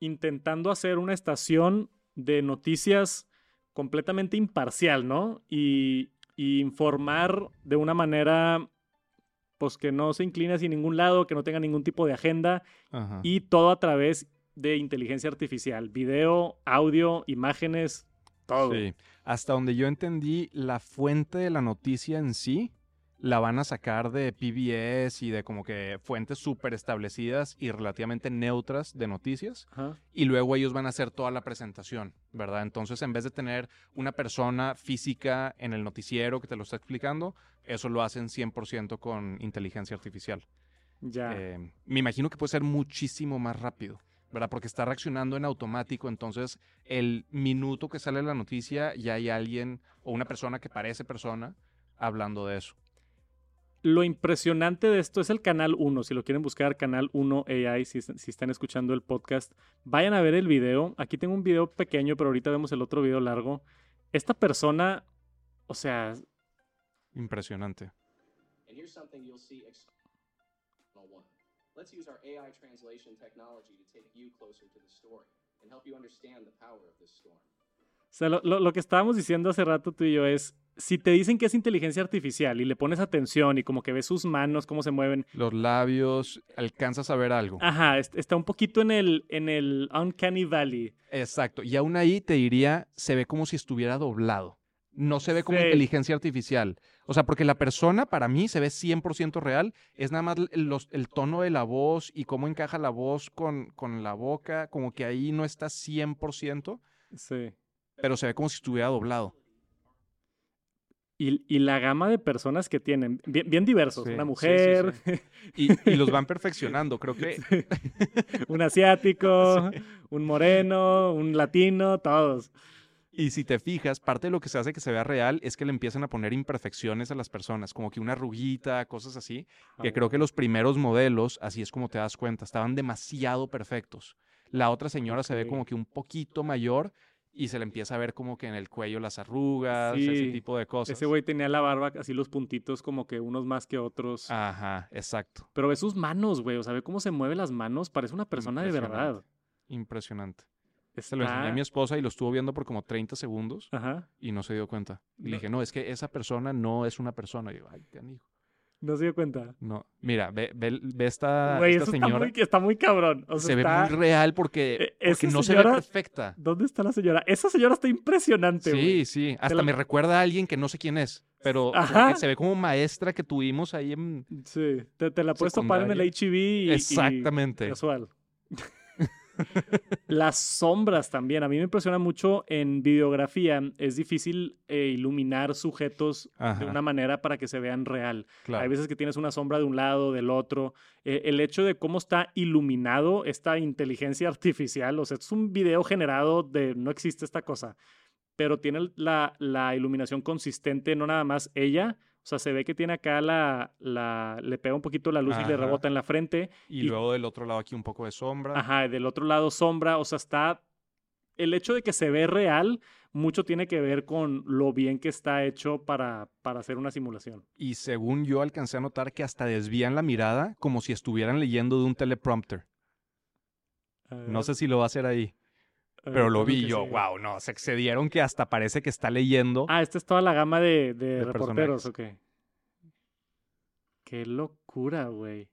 intentando hacer una estación de noticias completamente imparcial, ¿no? Y, y informar de una manera, pues que no se incline hacia ningún lado, que no tenga ningún tipo de agenda Ajá. y todo a través de inteligencia artificial, video, audio, imágenes, todo. Sí. Hasta donde yo entendí, la fuente de la noticia en sí la van a sacar de PBS y de como que fuentes súper establecidas y relativamente neutras de noticias. Ajá. Y luego ellos van a hacer toda la presentación, ¿verdad? Entonces, en vez de tener una persona física en el noticiero que te lo está explicando, eso lo hacen 100% con inteligencia artificial. Ya. Eh, me imagino que puede ser muchísimo más rápido, ¿verdad? Porque está reaccionando en automático, entonces el minuto que sale la noticia ya hay alguien o una persona que parece persona hablando de eso. Lo impresionante de esto es el canal 1. Si lo quieren buscar, canal 1 AI, si, si, están escuchando el podcast, vayan a ver el video. Aquí tengo un video pequeño, pero ahorita vemos el otro video largo. Esta persona, o sea... Impresionante. Let's use our AI translation technology to take you closer to the story and help you understand the power of this storm. O sea, lo, lo, lo, que estábamos diciendo hace rato tú y yo es, si te dicen que es inteligencia artificial y le pones atención y como que ves sus manos, cómo se mueven. Los labios, alcanzas a ver algo. Ajá, está un poquito en el, en el Uncanny Valley. Exacto, y aún ahí te diría, se ve como si estuviera doblado. No se ve como sí. inteligencia artificial. O sea, porque la persona para mí se ve 100% real. Es nada más el, el, tono de la voz y cómo encaja la voz con, con la boca. Como que ahí no está 100%. Sí. Pero se ve como si estuviera doblado. Y, y, la gama de personas que tienen, bien, bien diversos, sí, una mujer. Sí, sí, y, y, los van perfeccionando, creo que. un asiático, un moreno, un latino, todos. Y si te fijas, parte de lo que se hace que se vea real es que le empiezan a poner imperfecciones a las personas, como que una arruguita, cosas así, que oh. creo que los primeros modelos, así es como te das cuenta, estaban demasiado perfectos. La otra señora okay. se ve como que un poquito mayor y se le empieza a ver como que en el cuello las arrugas, sí, ese tipo de cosas. Ese güey tenía la barba, así los puntitos como que unos más que otros. Ajá, exacto. Pero ve sus manos, güey, o sea, ve cómo se mueve las manos, parece una persona de verdad. Impresionante. Está... Se lo enseñé a mi esposa y lo estuvo viendo por como 30 segundos Ajá. y no se dio cuenta. Y no. le dije, no, es que esa persona no es una persona. Y yo, ay, qué amigo. ¿No se dio cuenta? No. Mira, ve, ve, ve esta, Güey, esta eso señora. Está muy, está muy cabrón. O sea, se está... ve muy real porque, Eh, porque no señora- se ve perfecta. ¿Dónde está la señora? Esa señora está impresionante, Sí, güey. sí. Hasta la- me recuerda a alguien que no sé quién es. Pero Ajá. se ve como maestra que tuvimos ahí en... Sí. Te, te la puedes topar en el. HEV y, y Exactamente. casual. Las sombras también. A mí me impresiona mucho en videografía. Es difícil eh, iluminar sujetos de una manera para que se vean real. Claro. Hay veces que tienes una sombra de un lado, del otro. Eh, el hecho de cómo está iluminado esta inteligencia artificial, o sea, es un video generado de no existe esta cosa, pero tiene la, la iluminación consistente, no nada más ella. O sea, se ve que tiene acá la, la le pega un poquito la luz y le rebota en la frente. Y, y- luego del otro lado aquí un poco de sombra. Ajá, del otro lado sombra, o sea, está... El hecho de que se ve real, mucho tiene que ver con lo bien que está hecho para, para hacer una simulación. Y según yo alcancé a notar que hasta desvían la mirada como si estuvieran leyendo de un teleprompter. No ver, sé si lo va a hacer ahí. Ver, Pero lo vi yo, sí. wow, no, se excedieron que hasta parece que está leyendo. Ah, esta es toda la gama de, de, De reporteros, ok. Qué locura, güey.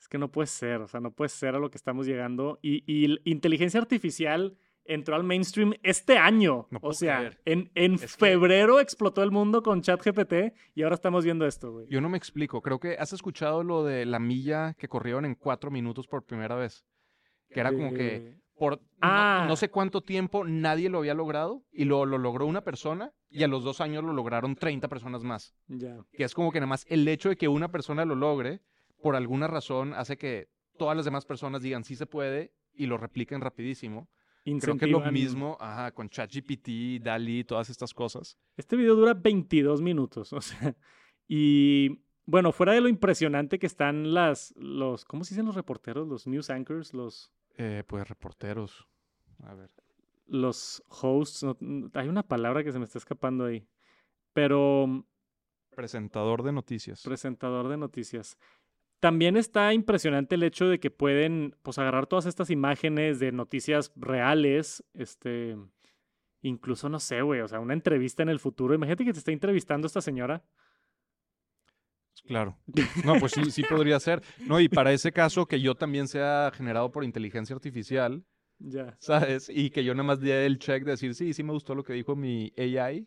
Es que no puede ser, o sea, no puede ser a lo que estamos llegando. Y, y inteligencia artificial entró al mainstream este año. No o sea, creer. en, en Es que- febrero explotó el mundo con ChatGPT y ahora estamos viendo esto, güey. Yo no me explico. Creo que has escuchado lo de la milla que corrieron en cuatro minutos por primera vez. Que era como que por no- Ah. no, sé cuánto tiempo nadie lo había logrado y lo, lo logró una persona y a los dos años lo lograron 30 personas más. Ya. Que es como que nada más el hecho de que una persona lo logre, por alguna razón, hace que todas las demás personas digan sí se puede y lo repliquen rapidísimo. Creo que es lo mismo ajá, con ChatGPT, DALI, todas estas cosas. Este video dura 22 minutos, o sea, y bueno, fuera de lo impresionante que están las, los, ¿cómo se dicen los reporteros? Los news anchors, los, Eh, pues reporteros. A ver. los hosts, no- hay una palabra que se me está escapando ahí, pero mm, Presentador de noticias. presentador de noticias. También está impresionante el hecho de que pueden, pues, agarrar todas estas imágenes de noticias reales, este, incluso, no sé, güey, o sea, una entrevista en el futuro. Imagínate que te está entrevistando esta señora. Claro. No, pues sí, sí podría ser. No, y para ese caso que yo también sea generado por inteligencia artificial, Ya. ¿sabes? Y que yo nada más dé el check de decir, sí, sí me gustó lo que dijo mi AI.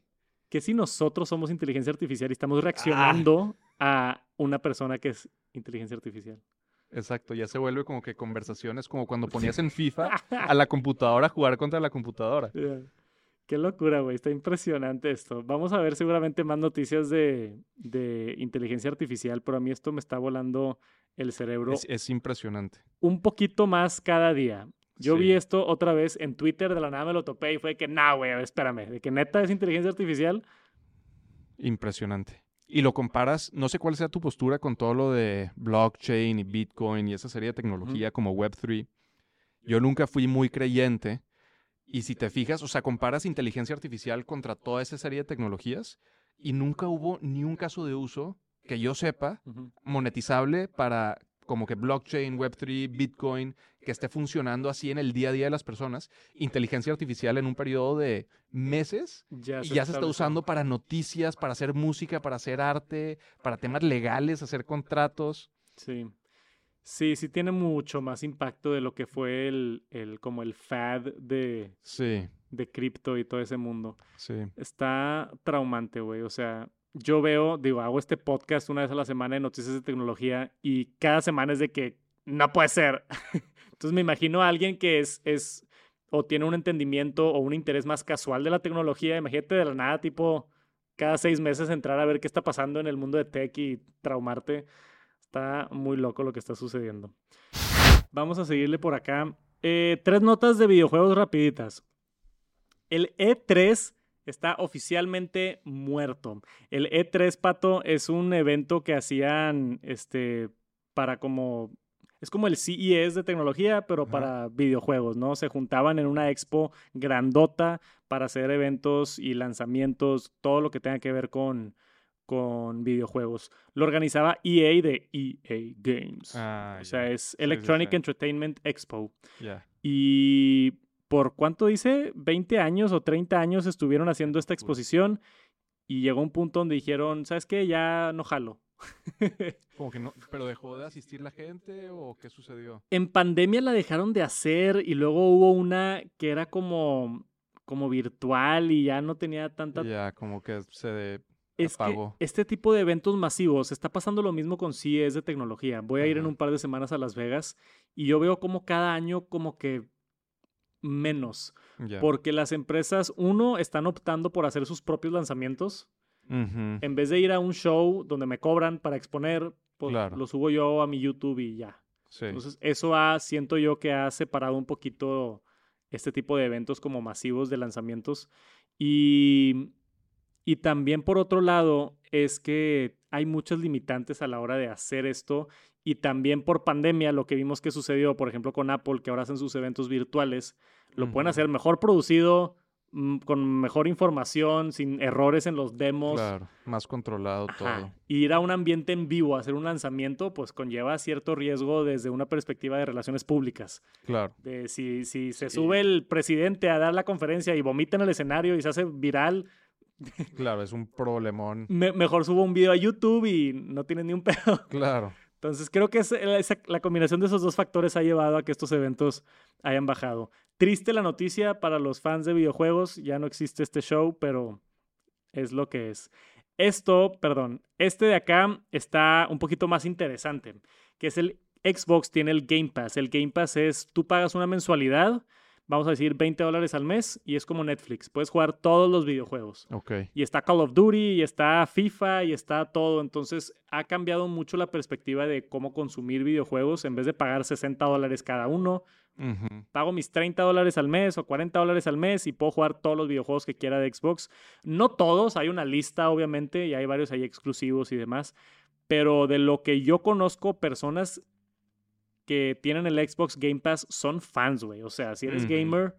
que si nosotros somos inteligencia artificial y estamos reaccionando a una persona que es inteligencia artificial? Exacto, ya se vuelve como que conversaciones como cuando ponías en FIFA a la computadora a jugar contra la computadora. Qué locura, güey. Está impresionante esto. Vamos a ver seguramente más noticias de, de inteligencia artificial, pero a mí esto me está volando el cerebro Es, es impresionante. un poquito más cada día. Yo vi esto otra vez en Twitter, de la nada me lo topé y fue que, no, güey, espérame, de que neta es inteligencia artificial. Impresionante. y lo comparas, no sé cuál sea tu postura con todo lo de blockchain y Bitcoin y esa serie de tecnología como Web3. Yo nunca fui muy creyente. Y si te fijas, o sea, comparas inteligencia artificial contra toda esa serie de tecnologías y nunca hubo ni un caso de uso que yo sepa monetizable para como que blockchain, Web3, Bitcoin, que esté funcionando así en el día a día de las personas, inteligencia artificial en un periodo de meses Ya y ya se está usando para noticias, para hacer música, para hacer arte, para temas legales, hacer contratos. Sí. Sí, sí tiene mucho más impacto de lo que fue el, el como el fad de, Sí, de cripto y todo ese mundo. sí. Está traumante, güey. O sea, yo veo, digo, hago este podcast una vez a la semana de noticias de tecnología y cada semana es de que no puede ser. Entonces me imagino a alguien que es, es o tiene un entendimiento o un interés más casual de la tecnología. Imagínate de la nada, tipo, cada seis meses entrar a ver qué está pasando en el mundo de tech y traumarte. Está muy loco lo que está sucediendo. Vamos a seguirle por acá. Eh, tres notas de videojuegos rapiditas. El E3 está oficialmente muerto. El E3, Pato, es un evento que hacían este, para como... Es como el CES de tecnología, pero Ajá. para videojuegos, ¿no? Se juntaban en una expo grandota para hacer eventos y lanzamientos, todo lo que tenga que ver con, con videojuegos. Lo organizaba EA de EA Games. Ah, o sea, ya. es sí, Electronic sí. Entertainment Expo. Ya. Y por cuánto dice, 20 años o 30 años estuvieron haciendo esta exposición y llegó un punto donde dijeron, ¿sabes qué? Ya no jalo. Como que no, pero dejó de asistir la gente o qué sucedió? en pandemia la dejaron de hacer y luego hubo una que era como, como virtual y ya no tenía tanta... Ya, como que se Es que este tipo de eventos masivos está pasando lo mismo con CES de tecnología. Voy a ir en un par de semanas a Las Vegas y yo veo como cada año como que menos. Ya. Porque las empresas, uno, están optando por hacer sus propios lanzamientos. Ujú. En vez de ir a un show donde me cobran para exponer, pues Claro. lo subo yo a mi YouTube y ya. Sí. Entonces, eso ha, siento yo que ha separado un poquito este tipo de eventos como masivos de lanzamientos. Y, y también, por otro lado, es que hay muchas limitantes a la hora de hacer esto. Y también por pandemia, lo que vimos que sucedió, por ejemplo, con Apple, que ahora hacen sus eventos virtuales, lo pueden Ujú. hacer mejor producido, mm, con mejor información, sin errores en los demos. Claro, más controlado Ajá. todo. Y ir a un ambiente en vivo, a hacer un lanzamiento, pues conlleva cierto riesgo desde una perspectiva de relaciones públicas. Claro. De si, si se Sí. sube el presidente a dar la conferencia y vomita en el escenario y se hace viral, Claro, es un problemón. me- mejor subo un video a YouTube y no tiene ni un pedo. Claro. Entonces creo que es- esa- la combinación de esos dos factores ha llevado a que estos eventos hayan bajado. Triste la noticia para los fans de videojuegos, ya no existe este show, pero es lo que es. Esto, perdón, este de acá está un poquito más interesante, que es el Xbox tiene el Game Pass. El Game Pass es, tú pagas una mensualidad, vamos a decir 20 dólares al mes, y es como Netflix, puedes jugar todos los videojuegos. Ok. Y está Call of Duty, y está FIFA, y está todo. Entonces ha cambiado mucho la perspectiva de cómo consumir videojuegos. En vez de pagar 60 dólares cada uno, pago mis 30 dólares al mes o 40 dólares al mes y puedo jugar todos los videojuegos que quiera de Xbox. No todos, hay una lista obviamente y hay varios ahí exclusivos y demás. Pero de lo que yo conozco, personas que tienen el Xbox Game Pass son fans, güey. O sea, si eres gamer,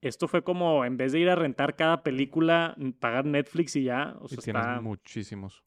esto fue como en vez de ir a rentar cada película, pagar Netflix y ya. O Y sea, tienes está, muchísimos.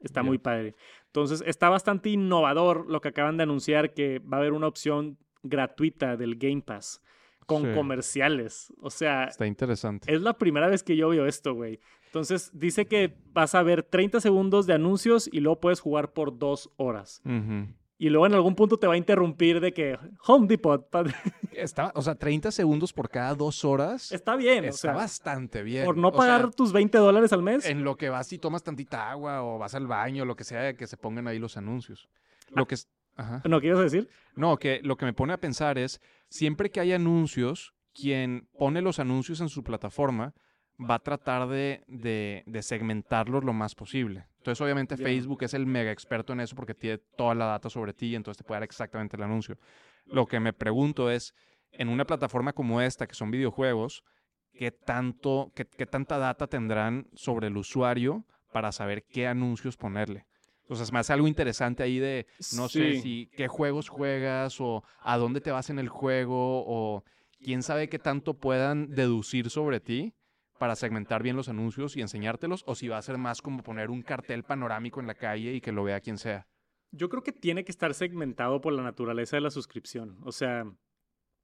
está muy padre. Entonces, está bastante innovador lo que acaban de anunciar, que va a haber una opción gratuita del Game Pass con Sí. comerciales. O sea, Está interesante. es la primera vez que yo veo esto, güey. Entonces, dice que vas a ver 30 segundos de anuncios y luego puedes jugar por dos horas. Ujú. Y luego en algún punto te va a interrumpir de que Home Depot. Está, o sea, 30 segundos por cada dos horas. Está bien, o Está sea, bastante bien. por no O sea, pagar tus 20 dólares al mes. en lo que vas y tomas tantita agua o vas al baño, lo que sea, que se pongan ahí los anuncios. Lo que es... Ajá. ¿No quieres decir? No, que lo que me pone a pensar es, siempre que hay anuncios, quien pone los anuncios en su plataforma va a tratar de, de- de segmentarlos lo más posible. Entonces, obviamente. Facebook es el mega experto en eso porque tiene toda la data sobre ti y entonces te puede dar exactamente el anuncio. Lo que me pregunto es, en una plataforma como esta, que son videojuegos, ¿qué, tanto, qué, qué tanta data tendrán sobre el usuario para saber qué anuncios ponerle. Entonces, me hace algo interesante ahí de, no sé si qué juegos juegas o a dónde te vas en el juego o quién sabe qué tanto puedan deducir sobre ti para segmentar bien los anuncios y enseñártelos o si va a ser más como poner un cartel panorámico en la calle y que lo vea quien sea. Yo creo que tiene que estar segmentado por la naturaleza de la suscripción. O sea,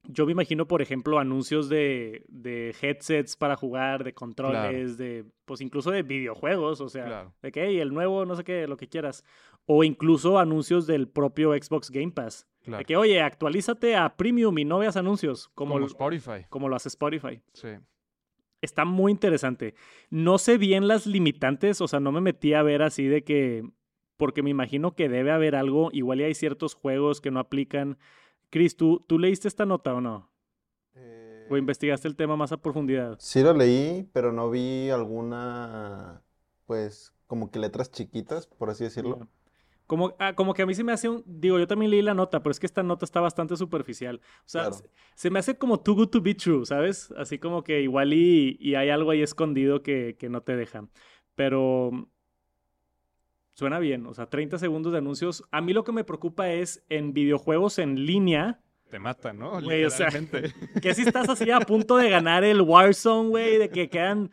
yo me imagino, por ejemplo, anuncios de, de headsets para jugar, de controles, de, pues incluso de videojuegos. O sea, Claro. de que, hey, el nuevo, no sé qué, lo que quieras. O incluso anuncios del propio Xbox Game Pass. Claro. De que, oye, actualízate a Premium y no veas anuncios. Como, Como Spotify. como lo hace Spotify. Sí. Está muy interesante. No sé bien las limitantes, o sea, no me metí a ver así de que, porque me imagino que debe haber algo, igual y hay ciertos juegos que no aplican. Chris, ¿tú, ¿tú leíste esta nota o no? ¿O investigaste el tema más a profundidad? Sí lo leí, pero no vi alguna, pues, como que letras chiquitas, por así decirlo. Como, ah, como que a mí se me hace un, digo, yo también leí la nota, pero es que esta nota está bastante superficial. O sea, Claro. se, se me hace como too good to be true, ¿sabes? Así como que igual y, y hay algo ahí escondido que, que no te deja. Pero suena bien, o sea, 30 segundos de anuncios. A mí lo que me preocupa es en videojuegos en línea, Te mata, ¿no? Güey, o sea, que si estás así a punto de ganar el Warzone, güey, de que quedan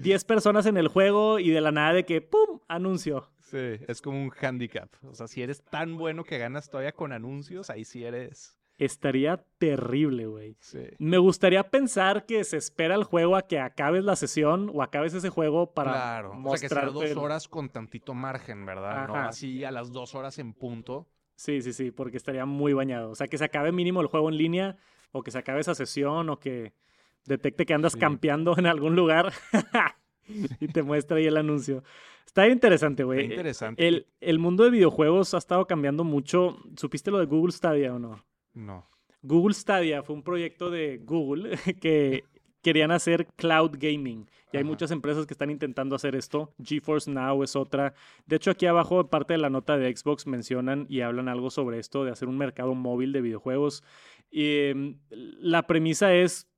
10 personas en el juego y de la nada de que, ¡pum!, anuncio. Sí, es como un handicap. O sea, si eres tan bueno que ganas todavía con anuncios, ahí sí eres. Estaría terrible, güey. Sí. Me gustaría pensar que se espera el juego a que acabes la sesión o acabes ese juego para Claro. O sea, que sea dos horas con tantito margen, ¿verdad? No así a las dos horas en punto. Sí, sí, sí, porque estaría muy bañado. O sea, que se acabe mínimo el juego en línea o que se acabe esa sesión o que detecte que andas Sí. campeando en algún lugar y te muestra ahí el anuncio. Está interesante, Está güey. interesante. El, el mundo de videojuegos ha estado cambiando mucho. ¿Supiste lo de Google Stadia o no? No. Google Stadia fue un proyecto de Google que querían hacer cloud gaming. Y hay Ajá. muchas empresas que están intentando hacer esto. GeForce Now es otra. De hecho, aquí abajo, parte de la nota de Xbox, mencionan y hablan algo sobre esto de hacer un mercado móvil de videojuegos. Y em, la premisa es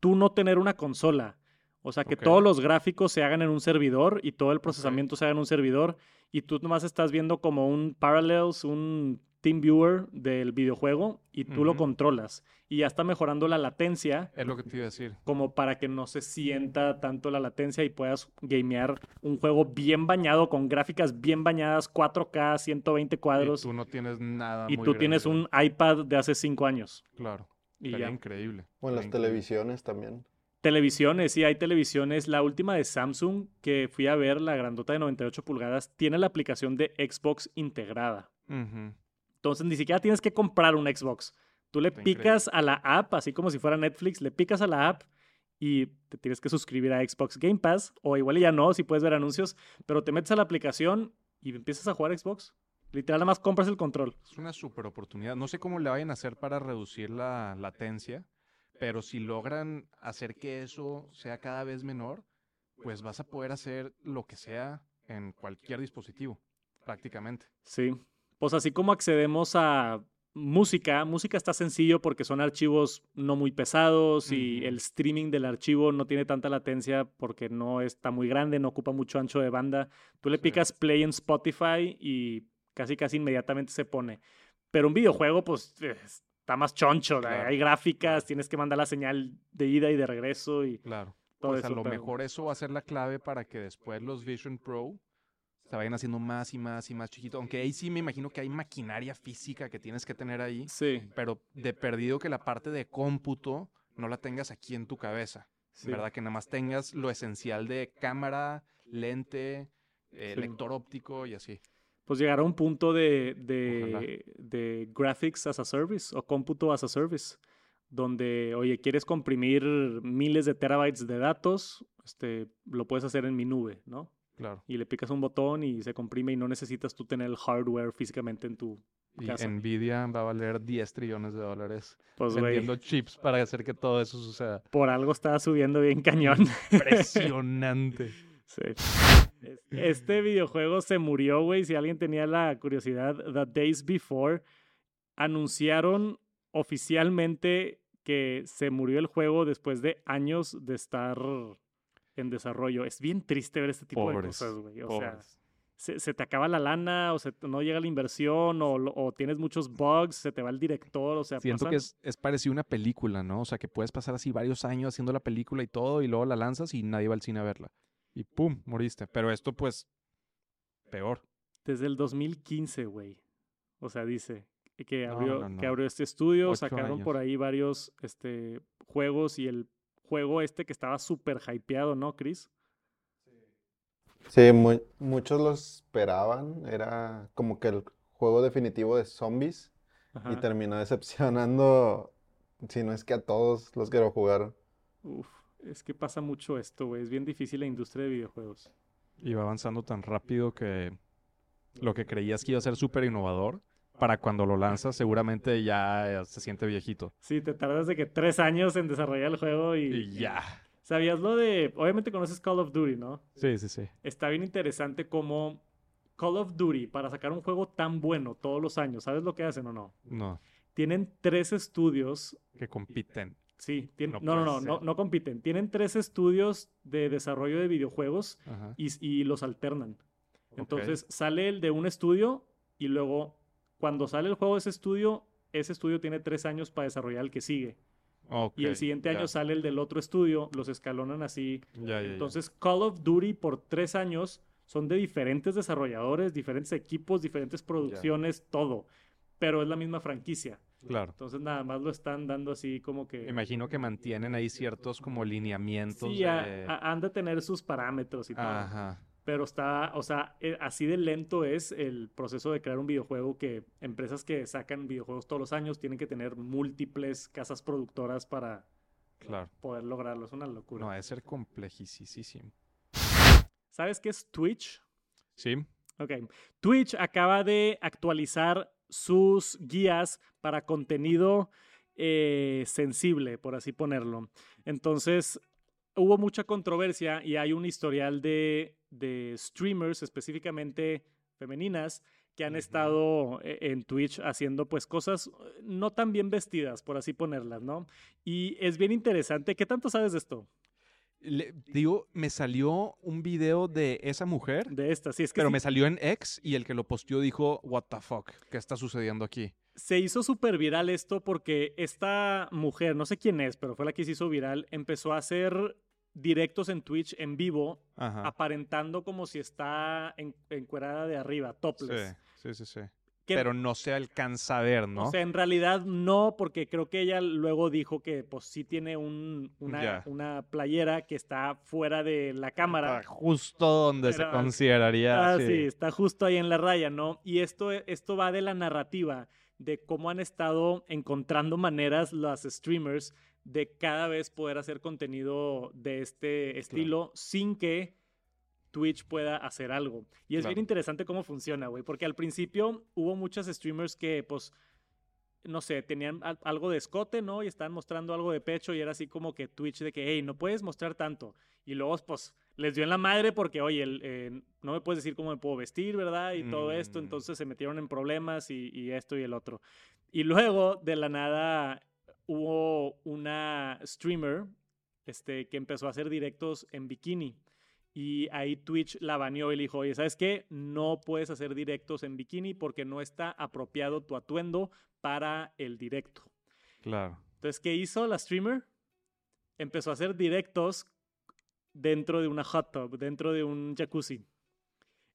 tú no tener una consola. O sea, que todos los gráficos se hagan en un servidor y todo el procesamiento se haga en un servidor. Y tú nomás estás viendo como un Parallels, un TeamViewer del videojuego y tú lo controlas. Y ya está mejorando la latencia Es lo que te iba a decir. como para que no se sienta tanto la latencia y puedas gamear un juego bien bañado, con gráficas bien bañadas, 4K, 120 Y cuadros. tú no tienes nada. Y muy tú tienes un iPad de hace 5 años. Claro. Y ya. increíble. O en las increíble. televisiones también. Televisiones, sí, hay televisiones. La última de Samsung que fui a ver, la grandota de 98 pulgadas, tiene la aplicación de Xbox integrada. Entonces ni siquiera tienes que comprar un Xbox. Tú le Está increíble. picas a la app, así como si fuera Netflix, le picas a la app y te tienes que suscribir a Xbox Game Pass. O igual ya no, si puedes ver anuncios, pero te metes a la aplicación y empiezas a jugar Xbox. Literal, nada más compras el control. Es una super oportunidad. No sé cómo le vayan a hacer para reducir la latencia, pero si logran hacer que eso sea cada vez menor, pues vas a poder hacer lo que sea en cualquier dispositivo, prácticamente. Sí. Pues así como accedemos a música, música está sencillo porque son archivos no muy pesados y el streaming del archivo no tiene tanta latencia porque no está muy grande, no ocupa mucho ancho de banda. Tú le Sí. picas play en Spotify y casi casi inmediatamente se pone. Pero un videojuego pues está más choncho, hay gráficas, tienes que mandar la señal de ida y de regreso y Claro. todo Pues a lo pero- mejor eso va a ser la clave para que después los Vision Pro se vayan haciendo más y más y más chiquitos. Aunque ahí sí me imagino que hay maquinaria física que tienes que tener ahí, Sí, pero de perdido que la parte de cómputo no la tengas aquí en tu cabeza. sí. ¿Verdad? Que nada más tengas lo esencial de cámara, lente, eh, Sí. lector óptico y así. Pues llegar a un punto de, de, de graphics as a service o cómputo as a service, donde, oye, quieres comprimir miles de terabytes de datos, este, lo puedes hacer en mi nube, ¿no? Claro. Y le picas un botón y se comprime y no necesitas tú tener el hardware físicamente en tu Y casa. Nvidia va a valer 10 trillones de dólares Pues, vendiendo chips para hacer que todo eso suceda. por algo está subiendo bien cañón. Impresionante. Sí. Es- Este videojuego se murió, güey. Si alguien tenía la curiosidad, The Days Before anunciaron oficialmente que se murió el juego después de años de estar en desarrollo. Es bien triste ver este tipo de cosas, güey. O sea, se, se te acaba la lana o se, no llega la inversión o, tienes muchos bugs, se te va el director, o sea, Siento pasan- que es, es parecido a una película, ¿no? O sea, que puedes pasar así varios años haciendo la película y todo, y luego la lanzas y nadie va al cine a verla. Y ¡pum! moriste. Pero esto, pues, peor. desde el 2015, güey. O sea, dice que No, abrió, no, que abrió este estudio, Ocho sacaron por ahí varios este, juegos y el juego este que estaba súper hypeado, ¿no, Chris? Sí, mu- muchos lo esperaban. Era como que el juego definitivo de zombies. Y terminó decepcionando, si no es que a todos los que lo jugaron. Uf, es que pasa mucho esto, güey. Es bien difícil la industria de videojuegos. Y va avanzando tan rápido que lo que creías que iba a ser súper innovador, para cuando lo lanzas seguramente ya eh, se siente viejito. Sí, te tardas de que tres años en desarrollar el juego y... Y ya. ¿Sabías lo de...? Obviamente conoces Call of Duty, ¿no? Sí, sí, sí. Está bien interesante cómo Call of Duty, para sacar un juego tan bueno todos los años, ¿sabes lo que hacen o no? No, Tienen tres estudios que compiten. Sí, No no, no, no, compiten. Tienen tres estudios de desarrollo de videojuegos y, y los alternan. Entonces sale el de un estudio y luego cuando sale el juego de ese estudio, ese estudio tiene tres años para desarrollar el que sigue. Y el siguiente año sale el del otro estudio, los escalonan así. Entonces Call of Duty por tres años son de diferentes desarrolladores, diferentes equipos, diferentes producciones, todo. Pero es la misma franquicia. Claro. Entonces nada más lo están dando así como que... Me imagino que mantienen ahí ciertos como lineamientos Sí, a- de... a- han de tener sus parámetros y todo. Ajá. Pero está, o sea, eh, así de lento es el proceso de crear un videojuego que empresas que sacan videojuegos todos los años tienen que tener múltiples casas productoras para Claro. poder lograrlo. Es una locura. No, debe ser complejísimo. ¿Sabes qué es Twitch? Sí. Ok. Twitch acaba de actualizar sus guías para contenido eh, sensible, por así ponerlo. Entonces, hubo mucha controversia y hay un historial de, de streamers, específicamente femeninas, que han estado eh, en Twitch haciendo pues cosas no tan bien vestidas, por así ponerlas, ¿no? Y es bien interesante. ¿Qué tanto sabes de esto? Le- digo, me salió un video de esa mujer, De esta, sí, es que pero sí- me salió en X y el que lo posteó dijo, what the fuck, ¿qué está sucediendo aquí? se hizo súper viral esto porque esta mujer, no sé quién es, pero fue la que se hizo viral, empezó a hacer directos en Twitch en vivo, Ajá. aparentando como si está en, encuerada de arriba, topless. Sí, sí, sí, sí. Que- Pero no se alcanza a ver, ¿no? O sea, en realidad no, porque creo que ella luego dijo que pues sí tiene un- una, playera que está fuera de la cámara. Está justo donde se consideraría. Ah, sí. sí, está justo ahí en la raya, ¿no? Y esto, esto va de la narrativa de cómo han estado encontrando maneras las streamers de cada vez poder hacer contenido de este estilo sin que Twitch pueda hacer algo. Y es bien Claro. interesante cómo funciona, güey, porque al principio hubo muchas streamers que, pues, no sé, tenían al- algo de escote, ¿no? Y estaban mostrando algo de pecho y era así como que Twitch de que, hey, no puedes mostrar tanto. Y luego, pues, les dio en la madre porque, oye, el, eh, no me puedes decir cómo me puedo vestir, ¿verdad? Y todo esto. Mm. Entonces se metieron en problemas y, y esto y el otro. Y luego, de la nada, hubo una streamer este, que empezó a hacer directos en bikini. Y ahí Twitch la baneó y le dijo, oye, ¿sabes qué? No puedes hacer directos en bikini porque no está apropiado tu atuendo para el directo. Claro. Entonces, ¿qué hizo la streamer? Empezó a hacer directos dentro de una hot tub, dentro de un jacuzzi.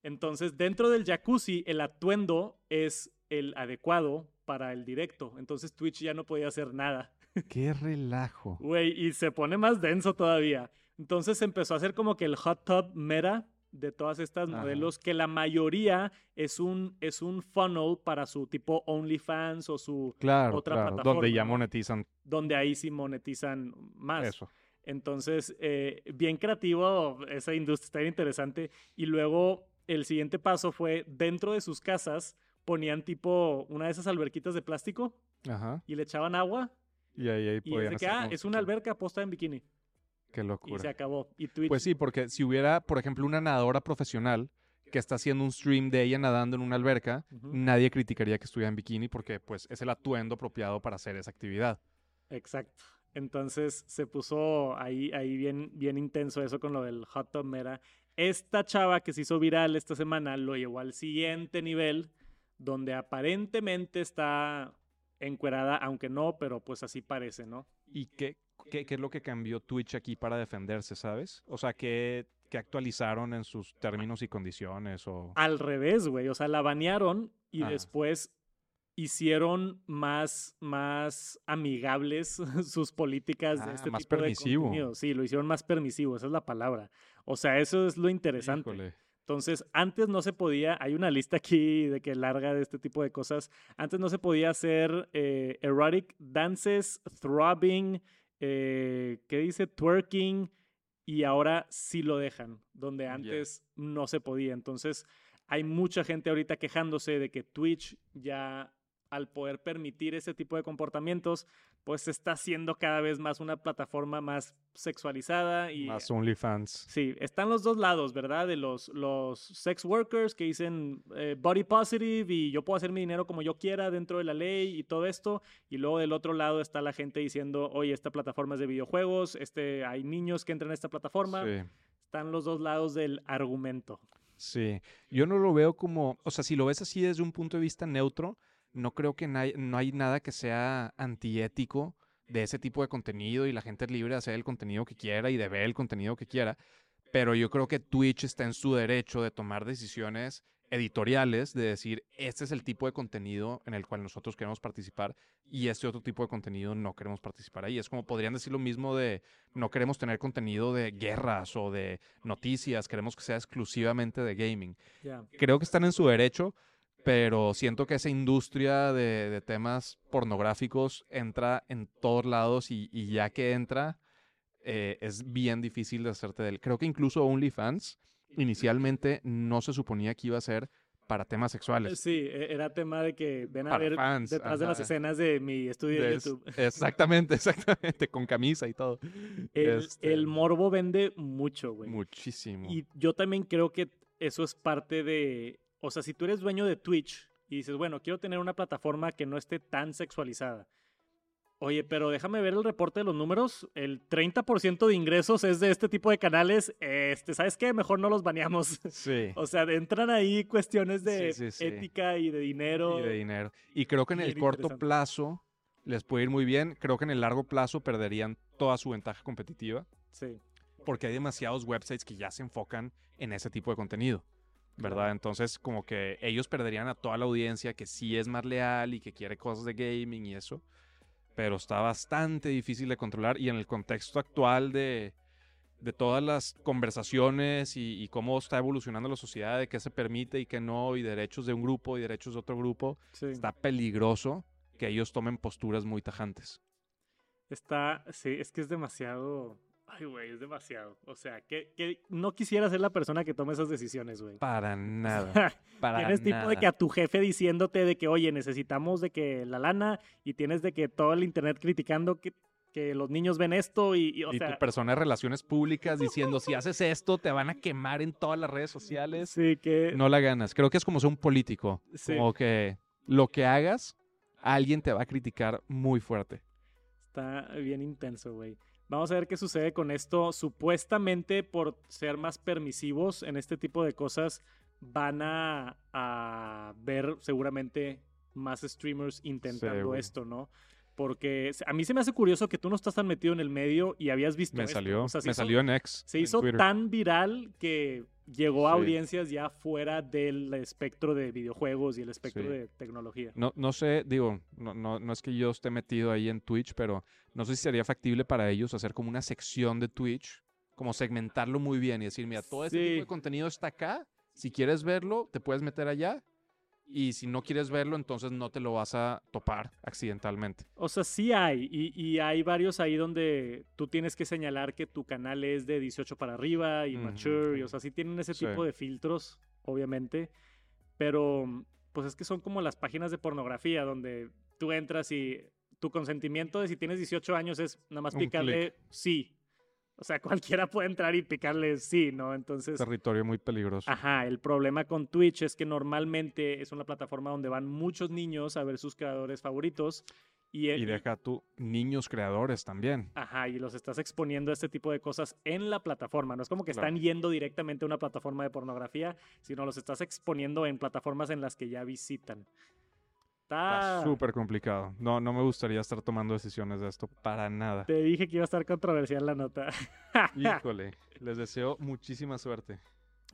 Entonces, dentro del jacuzzi, el atuendo es el adecuado para el directo. Entonces, Twitch ya no podía hacer nada. Qué relajo. Güey, y se pone más denso todavía. Entonces empezó a hacer como que el hot tub meta de todas estas Ajá. modelos, que la mayoría es un, es un funnel para su tipo OnlyFans o su, Claro, Otra claro. plataforma, Donde ya monetizan donde ahí sí monetizan más. eso. Entonces, eh, bien creativo esa industria, está bien interesante. Y luego el siguiente paso fue dentro de sus casas ponían tipo una de esas alberquitas de plástico Ajá. y le echaban agua Y ahí, ahí y podían que, ah, es una alberca posta en bikini. Qué Y se locura. acabó. Y Twitch. Pues sí, porque si hubiera, por ejemplo, una nadadora profesional que está haciendo un stream de ella nadando en una alberca, nadie criticaría que estuviera en bikini porque pues es el atuendo apropiado para hacer esa actividad. Exacto. Entonces se puso ahí, ahí bien, bien intenso eso con lo del hot tub meta. Esta chava que se hizo viral esta semana lo llevó al siguiente nivel, donde aparentemente está encuerada, aunque no, pero pues así parece, ¿no? ¿Y qué, qué, qué es lo que cambió Twitch aquí para defenderse, sabes? O sea, ¿qué, qué actualizaron en sus términos y condiciones? O... Al revés, güey. O sea, la banearon y Ah. después hicieron más, más amigables sus políticas de Ah, este más tipo permisivo. de contenido. Sí, lo hicieron más permisivo, esa es la palabra. O sea, eso es lo interesante. Híjole. Entonces, antes no se podía, hay una lista aquí de que larga de este tipo de cosas. Antes no se podía hacer eh, erotic dances, throbbing, eh, ¿qué dice? Twerking, y ahora sí lo dejan, donde antes no se podía. Entonces, hay mucha gente ahorita quejándose de que Twitch ya al poder permitir ese tipo de comportamientos, pues está haciendo cada vez más una plataforma más sexualizada y Más OnlyFans. Sí, están los dos lados, ¿verdad? De los, los sex workers que dicen eh, body positive y yo puedo hacer mi dinero como yo quiera dentro de la ley y todo esto. Y luego del otro lado está la gente diciendo, oye, esta plataforma es de videojuegos, este, hay niños que entran a esta plataforma. Sí. Están los dos lados del argumento. Sí, yo no lo veo como, o sea, si lo ves así desde un punto de vista neutro, no creo que no hay nada que sea antiético de ese tipo de contenido y la gente es libre de hacer el contenido que quiera y de ver el contenido que quiera, pero yo creo que Twitch está en su derecho de tomar decisiones editoriales, de decir, este es el tipo de contenido en el cual nosotros queremos participar y este otro tipo de contenido no queremos participar ahí. Es como podrían decir lo mismo de, no queremos tener contenido de guerras o de noticias, queremos que sea exclusivamente de gaming. Creo que están en su derecho, pero siento que esa industria de, de temas pornográficos entra en todos lados y, y ya que entra, eh, es bien difícil de hacerte de él. Creo que incluso OnlyFans inicialmente no se suponía que iba a ser para temas sexuales. Sí, e- era tema de que ven a Para ver fans, detrás de las escenas de mi estudio de, De- YouTube. Exactamente, exactamente, con camisa y todo. El, Este, el morbo vende mucho, güey. Muchísimo. Y yo también creo que eso es parte de, o sea, si tú eres dueño de Twitch y dices, bueno, quiero tener una plataforma que no esté tan sexualizada. Oye, pero déjame ver el reporte de los números. El 30% de ingresos es de este tipo de canales. Este, ¿sabes qué? Mejor no los baneamos. Sí. O sea, entran ahí cuestiones de Sí, sí, sí. ética y de dinero. y de dinero. Y creo que en el corto plazo les puede ir muy bien. Creo que en el largo plazo perderían toda su ventaja competitiva Sí. porque hay demasiados websites que ya se enfocan en ese tipo de contenido. ¿Verdad? Entonces, como que ellos perderían a toda la audiencia que sí es más leal y que quiere cosas de gaming y eso. Pero está bastante difícil de controlar y en el contexto actual de, de todas las conversaciones y, y cómo está evolucionando la sociedad, de qué se permite y qué no, y derechos de un grupo y derechos de otro grupo, sí. está peligroso que ellos tomen posturas muy tajantes. Está, sí, es que es demasiado. Ay, güey, es demasiado. O sea, que, que no quisiera ser la persona que tome esas decisiones, güey. Para nada. Para tienes tipo de que a tu jefe diciéndote de que, oye, necesitamos de que la lana y tienes de que todo el internet criticando que, que los niños ven esto y, y, o y sea, tu persona de relaciones públicas diciendo, si haces esto, te van a quemar en todas las redes sociales. sí, que No la ganas. Creo que es como ser un político. Sí. Como que lo que hagas, alguien te va a criticar muy fuerte. está bien intenso, güey. Vamos a ver qué sucede con esto. Supuestamente, por ser más permisivos en este tipo de cosas, van a, a ver seguramente más streamers intentando esto, ¿no? Porque a mí se me hace curioso que tú no estás tan metido en el medio y habías visto Me esto. salió, O sea, se me hizo- salió en X. Se en hizo Twitter. tan viral que llegó a Sí. audiencias ya fuera del espectro de videojuegos y el espectro Sí. de tecnología. No, no sé, digo, no, no, no es que yo esté metido ahí en Twitch, pero no sé si sería factible para ellos hacer como una sección de Twitch, como segmentarlo muy bien y decir, mira, todo este Sí. tipo de contenido está acá, si quieres verlo, te puedes meter allá, y si no quieres verlo, entonces no te lo vas a topar accidentalmente. O sea, sí hay, y, y hay varios ahí donde tú tienes que señalar que tu canal es de 18 para arriba y mature, y, o sea, sí tienen ese Sí. tipo de filtros, obviamente, pero pues es que son como las páginas de pornografía donde tú entras y tu consentimiento de si tienes 18 años es nada más picarle sí. O sea, cualquiera puede entrar y picarle sí, ¿no? Entonces... Territorio muy peligroso. Ajá, el problema con Twitch es que normalmente es una plataforma donde van muchos niños a ver sus creadores favoritos Y, Y deja tú niños creadores también. Ajá, y los estás exponiendo a este tipo de cosas en la plataforma. No es como que Claro. están yendo directamente a una plataforma de pornografía, sino los estás exponiendo en plataformas en las que ya visitan. Está súper complicado. No, no me gustaría estar tomando decisiones de esto para nada. Te dije que iba a estar controversial la nota. Híjole, les deseo muchísima suerte.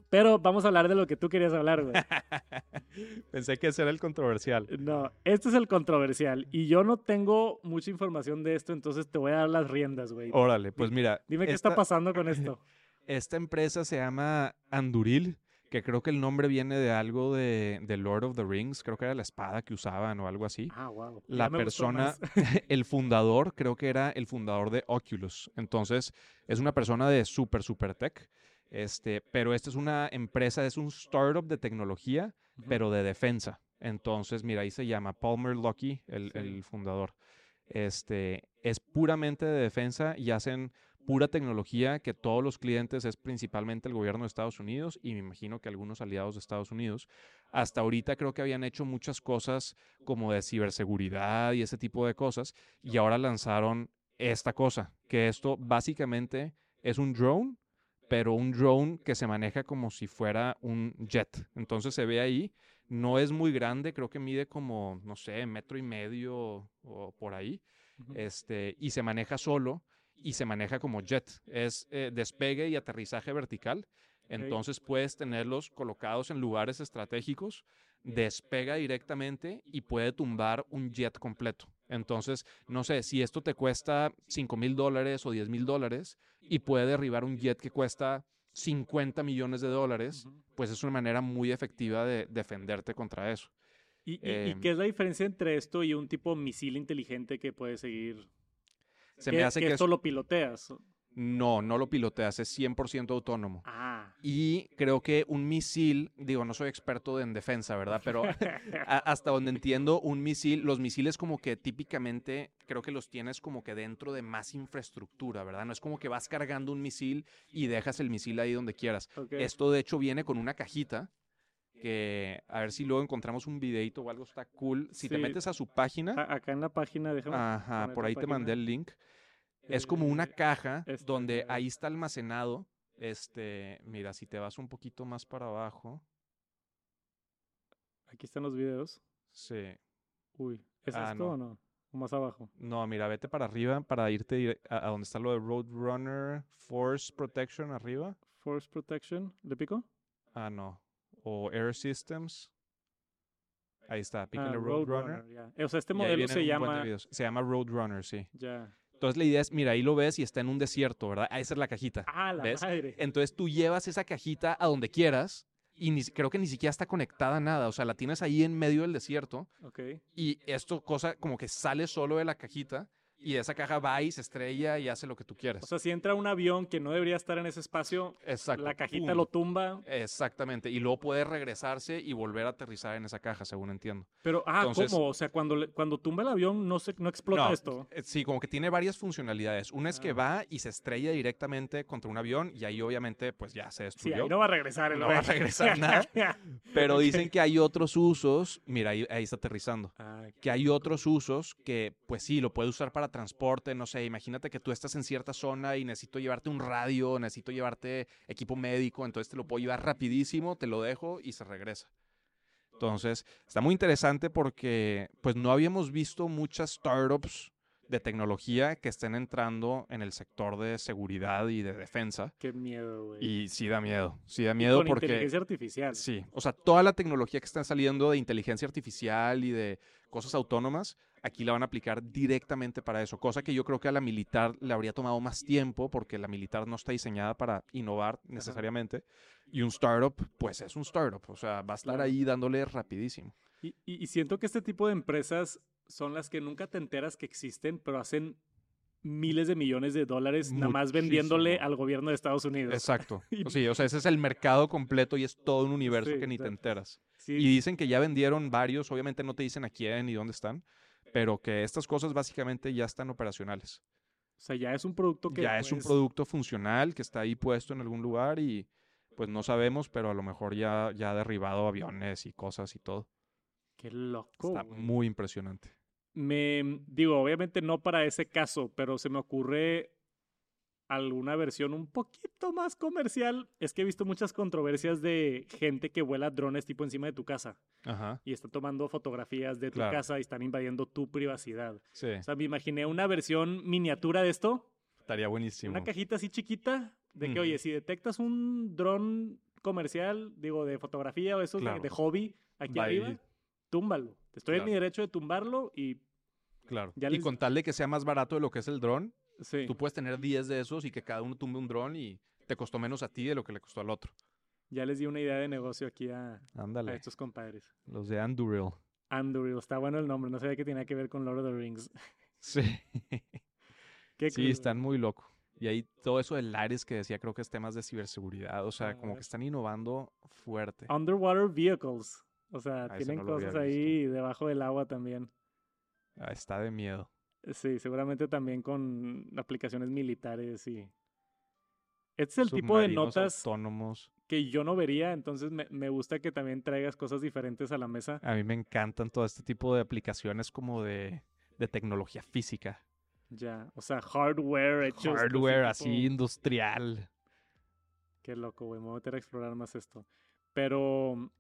Pero vamos a hablar de lo que tú querías hablar, güey. Pensé que ese era el controversial. No, este es el controversial. Y yo no tengo mucha información de esto, entonces te voy a dar las riendas, güey. Órale, pues mira. Dime qué esta, está pasando con esto. Esta empresa se llama Anduril, que creo que el nombre viene de algo de, de Lord of the Rings. Creo que era la espada que usaban o algo así. Ah, wow. la persona, el fundador, creo que era el fundador de Oculus. Entonces, es una persona de super, super tech. Este, pero esta es una empresa, es un startup de tecnología, pero de defensa. Entonces, mira, ahí se llama Palmer Luckey, el, Sí. el fundador. Este, es puramente de defensa y hacen pura tecnología que todos los clientes es principalmente el gobierno de Estados Unidos y me imagino que algunos aliados de Estados Unidos. Hasta ahorita creo que habían hecho muchas cosas como de ciberseguridad y ese tipo de cosas y ahora lanzaron esta cosa, que esto básicamente es un drone, pero un drone que se maneja como si fuera un jet. Entonces se ve ahí, no es muy grande, creo que mide como, no sé, metro y medio o por ahí, este, y se maneja solo y se maneja como jet. Es eh, despegue y aterrizaje vertical. Entonces puedes tenerlos colocados en lugares estratégicos, despega directamente y puede tumbar un jet completo. Entonces, no sé, si esto te cuesta 5 mil dólares o 10 mil dólares y puede derribar un jet que cuesta 50 millones de dólares, pues es una manera muy efectiva de defenderte contra eso. ¿Y, y- y Em, qué es la diferencia entre esto y un tipo misil inteligente que puede seguir? Se que, me hace que, esto es- lo piloteas. no, no lo piloteas, es 100% autónomo. Ah. Y creo que un misil, digo, no soy experto en defensa, ¿verdad? Pero a- hasta donde entiendo, un misil, los misiles como que típicamente creo que los tienes como que dentro de más infraestructura, ¿verdad? No es como que vas cargando un misil y dejas el misil ahí donde quieras. Esto de hecho viene con una cajita que a ver si luego encontramos un videito o algo está cool. Si te metes a su página, A- acá en la página, déjame. ajá, por ahí te mandé el link. Es como una caja donde ahí está almacenado. Este, mira, si te vas un poquito más para abajo, Aquí están los videos. sí. Uy, ¿es Ah, esto no. o no? O más abajo. No, mira, vete para arriba para irte a, a donde está lo de Roadrunner Force Protection arriba. Force Protection. ¿Le pico? Ah, no. O Air Systems. Ahí está, Ah, pícale Roadrunner. ya. Eh, O sea, este modelo se llama. Se llama Roadrunner, sí. Ya. Entonces la idea es, mira, ahí lo ves y está en un desierto, ¿verdad? Ah, esa es la cajita. Ah, la ¿Ves? madre. Entonces tú llevas esa cajita a donde quieras y ni, creo que ni siquiera está conectada a nada. O sea, la tienes ahí en medio del desierto Ok. y esto cosa como que sale solo de la cajita y esa caja va y se estrella y hace lo que tú quieres. O sea, si entra un avión que no debería estar en ese espacio, Exacto. la cajita pum. lo tumba. Exactamente. Y luego puede regresarse y volver a aterrizar en esa caja, según entiendo. Pero, ah, Entonces- ¿cómo? O sea, cuando, cuando tumba el avión, no, se, no explota No, esto. Eh, Sí, como que tiene varias funcionalidades. Una es que Ah. va y se estrella directamente contra un avión y ahí obviamente pues ya se Sí, destruyó. ahí no va a regresar el No va a regresar nada. Pero dicen que hay otros usos. Mira, ahí, ahí está aterrizando. Ah, Que hay otros usos que, pues sí, lo puedes usar para transporte. No sé, imagínate que tú estás en cierta zona y necesito llevarte un radio, necesito llevarte equipo médico, entonces te lo puedo llevar rapidísimo, te lo dejo y se regresa. Entonces, está muy interesante porque, pues, no habíamos visto muchas startups de tecnología que estén entrando en el sector de seguridad y de defensa. Qué miedo, güey. Y sí da miedo, sí da Y miedo con porque... inteligencia artificial. Sí, o sea, toda la tecnología que está saliendo de inteligencia artificial y de cosas autónomas, aquí la van a aplicar directamente para eso, cosa que yo creo que a la militar le habría tomado más tiempo porque la militar no está diseñada para innovar necesariamente y un startup, pues es un startup, o sea, va a estar ahí dándole rapidísimo. Y, y- y siento que este tipo de empresas son las que nunca te enteras que existen, pero hacen miles de millones de dólares nada más vendiéndole Muchísimo. al gobierno de Estados Unidos. Exacto. Y- Sí, o sea, ese es el mercado completo y es todo un universo Sí, que ni te enteras. Sí, Y dicen que ya vendieron varios, obviamente no te dicen a quién ni dónde están, pero que estas cosas básicamente ya están operacionales. o sea, ya es un producto que ya es un puedes- producto funcional que está ahí puesto en algún lugar y pues no sabemos, pero a lo mejor ya, ya ha derribado aviones y cosas y todo. Qué loco. está muy impresionante. Me digo, obviamente no para ese caso, pero se me ocurre alguna versión un poquito más comercial. Es que he visto muchas controversias de gente que vuela drones tipo encima de tu casa Ajá. y está tomando fotografías de tu Claro. casa y están invadiendo tu privacidad. Sí, O sea, me imaginé una versión miniatura de esto, estaría buenísimo. una cajita así chiquita, de que, oye, si detectas un dron comercial, digo, de fotografía o esos de- Claro. de, hobby aquí Va arriba, túmbalo. Estoy en mi derecho de tumbarlo y Claro. Ya y con tal de que sea más barato de lo que es el dron, sí. tú puedes tener 10 de esos y que cada uno tumbe un dron y te costó menos a ti de lo que le costó al otro. Ya les di una idea de negocio aquí a, a estos compadres. Los de Anduril. Anduril, está bueno el nombre, no sabía que tenía que ver con Lord of the Rings. Sí. Qué Sí, cool. están muy locos. Y ahí todo eso del Ares que decía, creo que es temas de ciberseguridad. O sea, como Ah. que están innovando fuerte. Underwater vehicles. O sea, Ah, tienen no cosas ahí debajo del agua también. Ah, está de miedo. Sí, seguramente también con aplicaciones militares y... Este es el tipo de notas autónomos. que yo no vería, entonces me, me gusta que también traigas cosas diferentes a la mesa. A mí me encantan todo este tipo de aplicaciones como de, de tecnología física. Ya, o sea, hardware hecho. Hardware así industrial. Qué loco, güey. Me voy a meter a explorar más esto. Pero.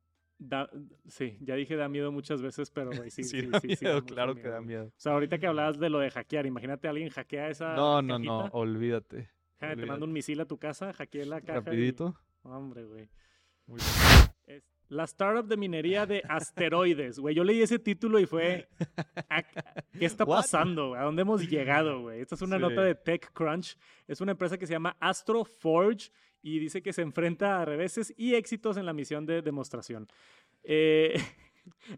Da, sí, ya dije da miedo muchas veces, pero güey, sí, Sí, sí, da sí, claro que da miedo. O sea, ahorita que hablabas de lo de hackear, imagínate a alguien hackea esa. No, no, no, olvídate. ja, te manda un misil a tu casa, hackea la caja. y- Rapidito. Hombre, güey. Muy la startup de minería de asteroides, güey. Yo leí ese título y fue. ¿a- ¿Qué está pasando? ¿A dónde hemos llegado, güey? Esta es una Sí. nota de TechCrunch. Es una empresa que se llama Astro Forge y dice que se enfrenta a reveses y éxitos en la misión de demostración. Eh,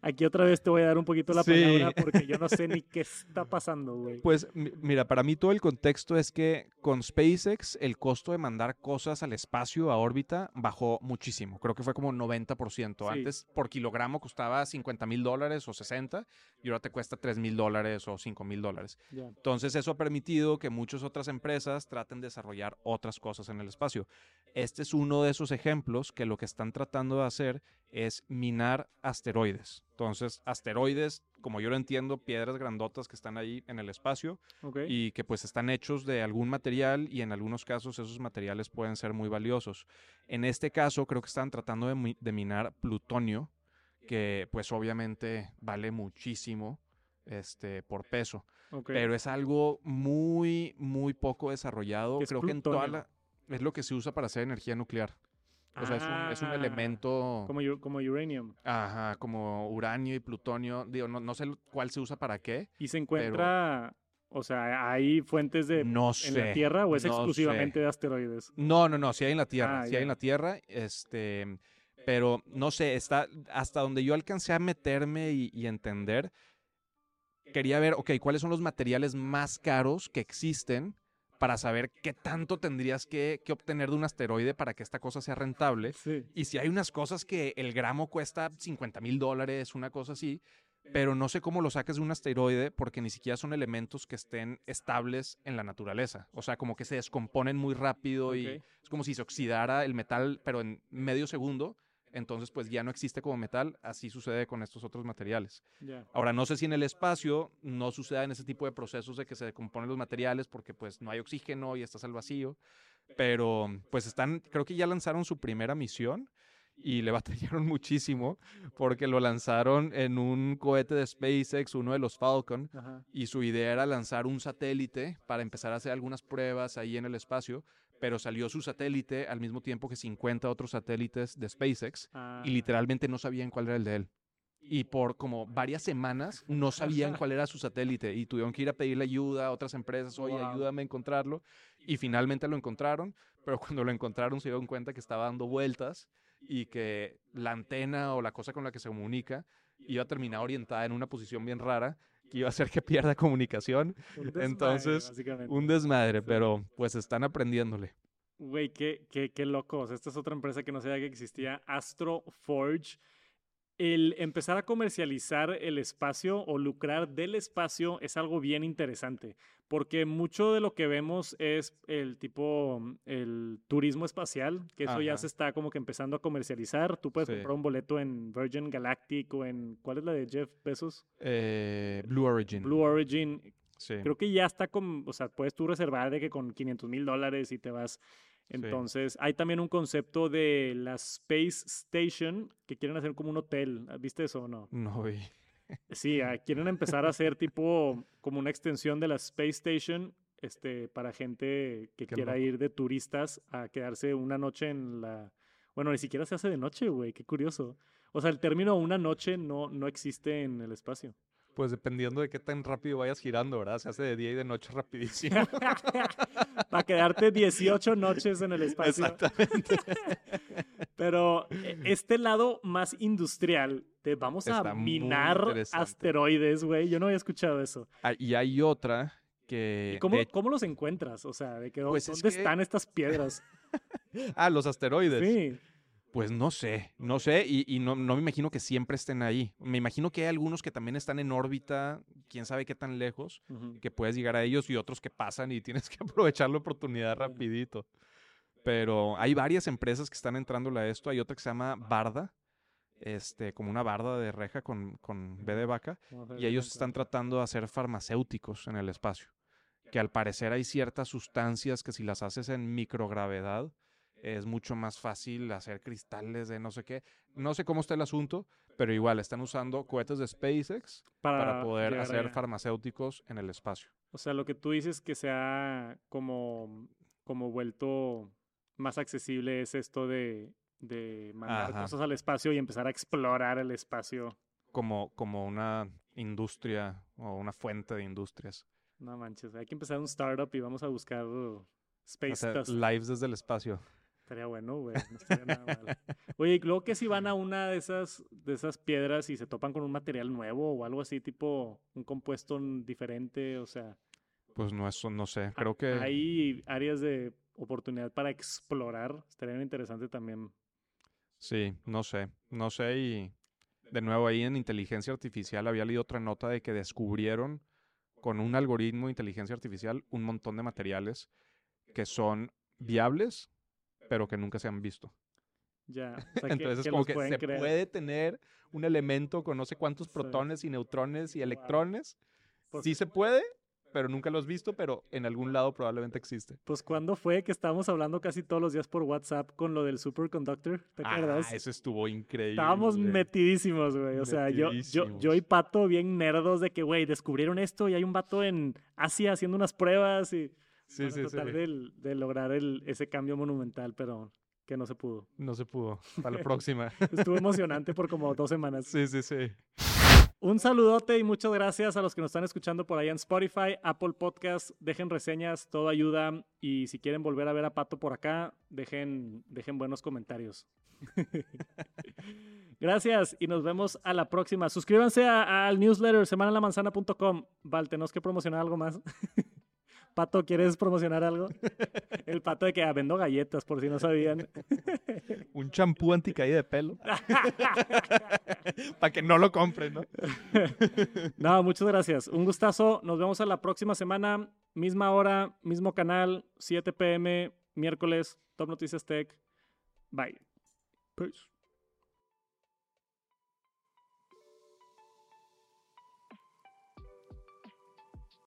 aquí otra vez te voy a dar un poquito la Sí. palabra porque yo no sé ni qué está pasando, güey. Pues mi- mira, para mí todo el contexto es que con SpaceX el costo de mandar cosas al espacio, a órbita, bajó muchísimo. Creo que fue como 90%. Sí. Antes por kilogramo costaba 50 mil dólares o 60 y ahora te cuesta 3 mil dólares o 5 mil dólares. Ya. Entonces eso ha permitido que muchas otras empresas traten de desarrollar otras cosas en el espacio. Este es uno de esos ejemplos que lo que están tratando de hacer es minar asteroides. Entonces, asteroides, como yo lo entiendo, piedras grandotas que están ahí en el espacio y que pues están hechos de algún material y en algunos casos esos materiales pueden ser muy valiosos. En este caso creo que están tratando de, mi- de minar plutonio, que pues obviamente vale muchísimo este, por peso pero es algo muy, muy poco desarrollado. ¿Qué es Creo que en toda plutonio? la... Es lo que se usa para hacer energía nuclear. O sea, es un, es un Ah, elemento... Como, como uranium. Ajá, como uranio y plutonio. Digo, no, no sé cuál se usa para qué. Y se encuentra, o sea, ¿hay fuentes de No en la sé, Tierra o es no exclusivamente sé. de asteroides? No, no, no, sí hay en la Tierra, Ah, sí ya. hay en la Tierra, este, pero no sé, está hasta donde yo alcancé a meterme y, y entender, quería ver, ok, cuáles son los materiales más caros que existen para saber qué tanto tendrías que, que obtener de un asteroide para que esta cosa sea rentable. Sí. Y si hay unas cosas que el gramo cuesta 50 mil dólares, una cosa así, pero no sé cómo lo saques de un asteroide porque ni siquiera son elementos que estén estables en la naturaleza. O sea, como que se descomponen muy rápido y es como si se oxidara el metal, pero en medio segundo. Entonces, pues ya no existe como metal. Así sucede con estos otros materiales. Ahora, no sé si en el espacio no suceda en ese tipo de procesos de que se decomponen los materiales porque pues no hay oxígeno y estás al vacío. Pero pues están, creo que ya lanzaron su primera misión y le batallaron muchísimo porque lo lanzaron en un cohete de SpaceX, uno de los Falcon, Ajá. y su idea era lanzar un satélite para empezar a hacer algunas pruebas ahí en el espacio, pero salió su satélite al mismo tiempo que 50 otros satélites de SpaceX Ah, y literalmente no sabían cuál era el de él. Y por como varias semanas no sabían cuál era su satélite y tuvieron que ir a pedirle ayuda a otras empresas, oye, Wow. ayúdame a encontrarlo. Y finalmente lo encontraron, pero cuando lo encontraron se dieron cuenta que estaba dando vueltas y que la antena o la cosa con la que se comunica iba a terminar orientada en una posición bien rara que iba a hacer que pierda comunicación. un desmadre, entonces. Un desmadre, pero pues están aprendiéndole. Güey, qué, qué, qué locos. Esta es otra empresa que no sabía que existía, Astro Forge. El empezar a comercializar el espacio o lucrar del espacio es algo bien interesante, porque mucho de lo que vemos es el tipo, mm, el turismo espacial, que eso ya Ajá. se está como que empezando a comercializar. Tú puedes Sí. comprar un boleto en Virgin Galactic o en, ¿cuál es la de Jeff Bezos? Eh, Blue Origin. Blue Origin. Sí. Creo que ya está con, o sea, puedes tú reservar de que con 500 mil dólares y te vas. Entonces, hay también un concepto de la Space Station que quieren hacer como un hotel. ¿Viste eso o no? No vi. Sí, ah, quieren empezar a hacer tipo como una extensión de la Space Station este, para gente que Qué quiera loco. ir de turistas a quedarse una noche en la... Bueno, ni siquiera se hace de noche, güey, qué curioso. O sea, el término una noche no, no existe en el espacio. Pues dependiendo de qué tan rápido vayas girando, ¿verdad? Se hace de día y de noche rapidísimo. Para quedarte 18 noches en el espacio. Exactamente. Pero eh, este lado más industrial de vamos a Está minar asteroides, güey. Yo no había escuchado eso. Ah, y hay otra que... ¿Y cómo, de- cómo los encuentras? O sea, de que, Pues es ¿dónde que- están estas piedras? Ah, los asteroides. Sí. Pues no sé, no sé, y, y no, no me imagino que siempre estén ahí. Me imagino que hay algunos que también están en órbita, quién sabe qué tan lejos, que puedes llegar a ellos y otros que pasan y tienes que aprovechar la oportunidad rapidito. Pero hay varias empresas que están entrándole a esto. Hay otra que se llama Barda, este, como una barda de reja con, con B de vaca. Y ellos están tratando de hacer farmacéuticos en el espacio. Que al parecer hay ciertas sustancias que si las haces en microgravedad es mucho más fácil hacer cristales de no sé qué. No sé cómo está el asunto, pero igual están usando cohetes de SpaceX para poder hacer allá. farmacéuticos en el espacio. O sea, lo que tú dices que se ha como, como vuelto más accesible es esto de, de mandar Ajá. cosas al espacio y empezar a explorar el espacio. Como, como una industria o una fuente de industrias. No manches, hay que empezar un startup y vamos a buscar space lives desde el espacio. Estaría bueno, güey. No estaría nada mal. Oye, y luego que si van a una de esas, de esas piedras y se topan con un material nuevo o algo así, tipo un compuesto diferente, o sea, Pues no, eso no sé. Creo que... hay áreas de oportunidad para explorar. Estaría interesante también. Sí, no sé, no sé y de nuevo ahí en inteligencia artificial había leído otra nota de que descubrieron con un algoritmo de inteligencia artificial un montón de materiales que son viables pero que nunca se han visto. Ya. o sea, que- Entonces que como que pueden se crear. puede tener un elemento con no sé cuántos Sí. protones y neutrones y electrones. Sí se puede, pero nunca lo has visto, pero en algún lado probablemente existe. Pues cuando fue que estábamos hablando casi todos los días por WhatsApp con lo del superconductor, ¿te acuerdas? Ah, eso estuvo increíble. Estábamos metidísimos, güey. O sea, yo, yo, yo y Pato bien nerdos de que, güey, descubrieron esto y hay un vato en Asia haciendo unas pruebas y Sí, para sí, sí. tratar De, de lograr el, ese cambio monumental, pero que no se pudo. No se pudo. Para la próxima. Estuvo emocionante por como dos semanas. sí, sí, sí. Un saludote y muchas gracias a los que nos están escuchando por allá en Spotify, Apple Podcast. Dejen reseñas, todo ayuda. Y si quieren volver a ver a Pato por acá, dejen, dejen buenos comentarios. gracias y nos vemos a la próxima. Suscríbanse al newsletter semanalamanzana.com. Val, tenemos que promocionar algo más. Pato, ¿quieres promocionar algo? El pato de que ah, vendo galletas, por si no sabían. Un champú anticaída de pelo. Para que no lo compren, ¿no? No, muchas gracias. Un gustazo. Nos vemos a la próxima semana. Misma hora, mismo canal, 7 pm, miércoles, Top Noticias Tech. Bye. Peace.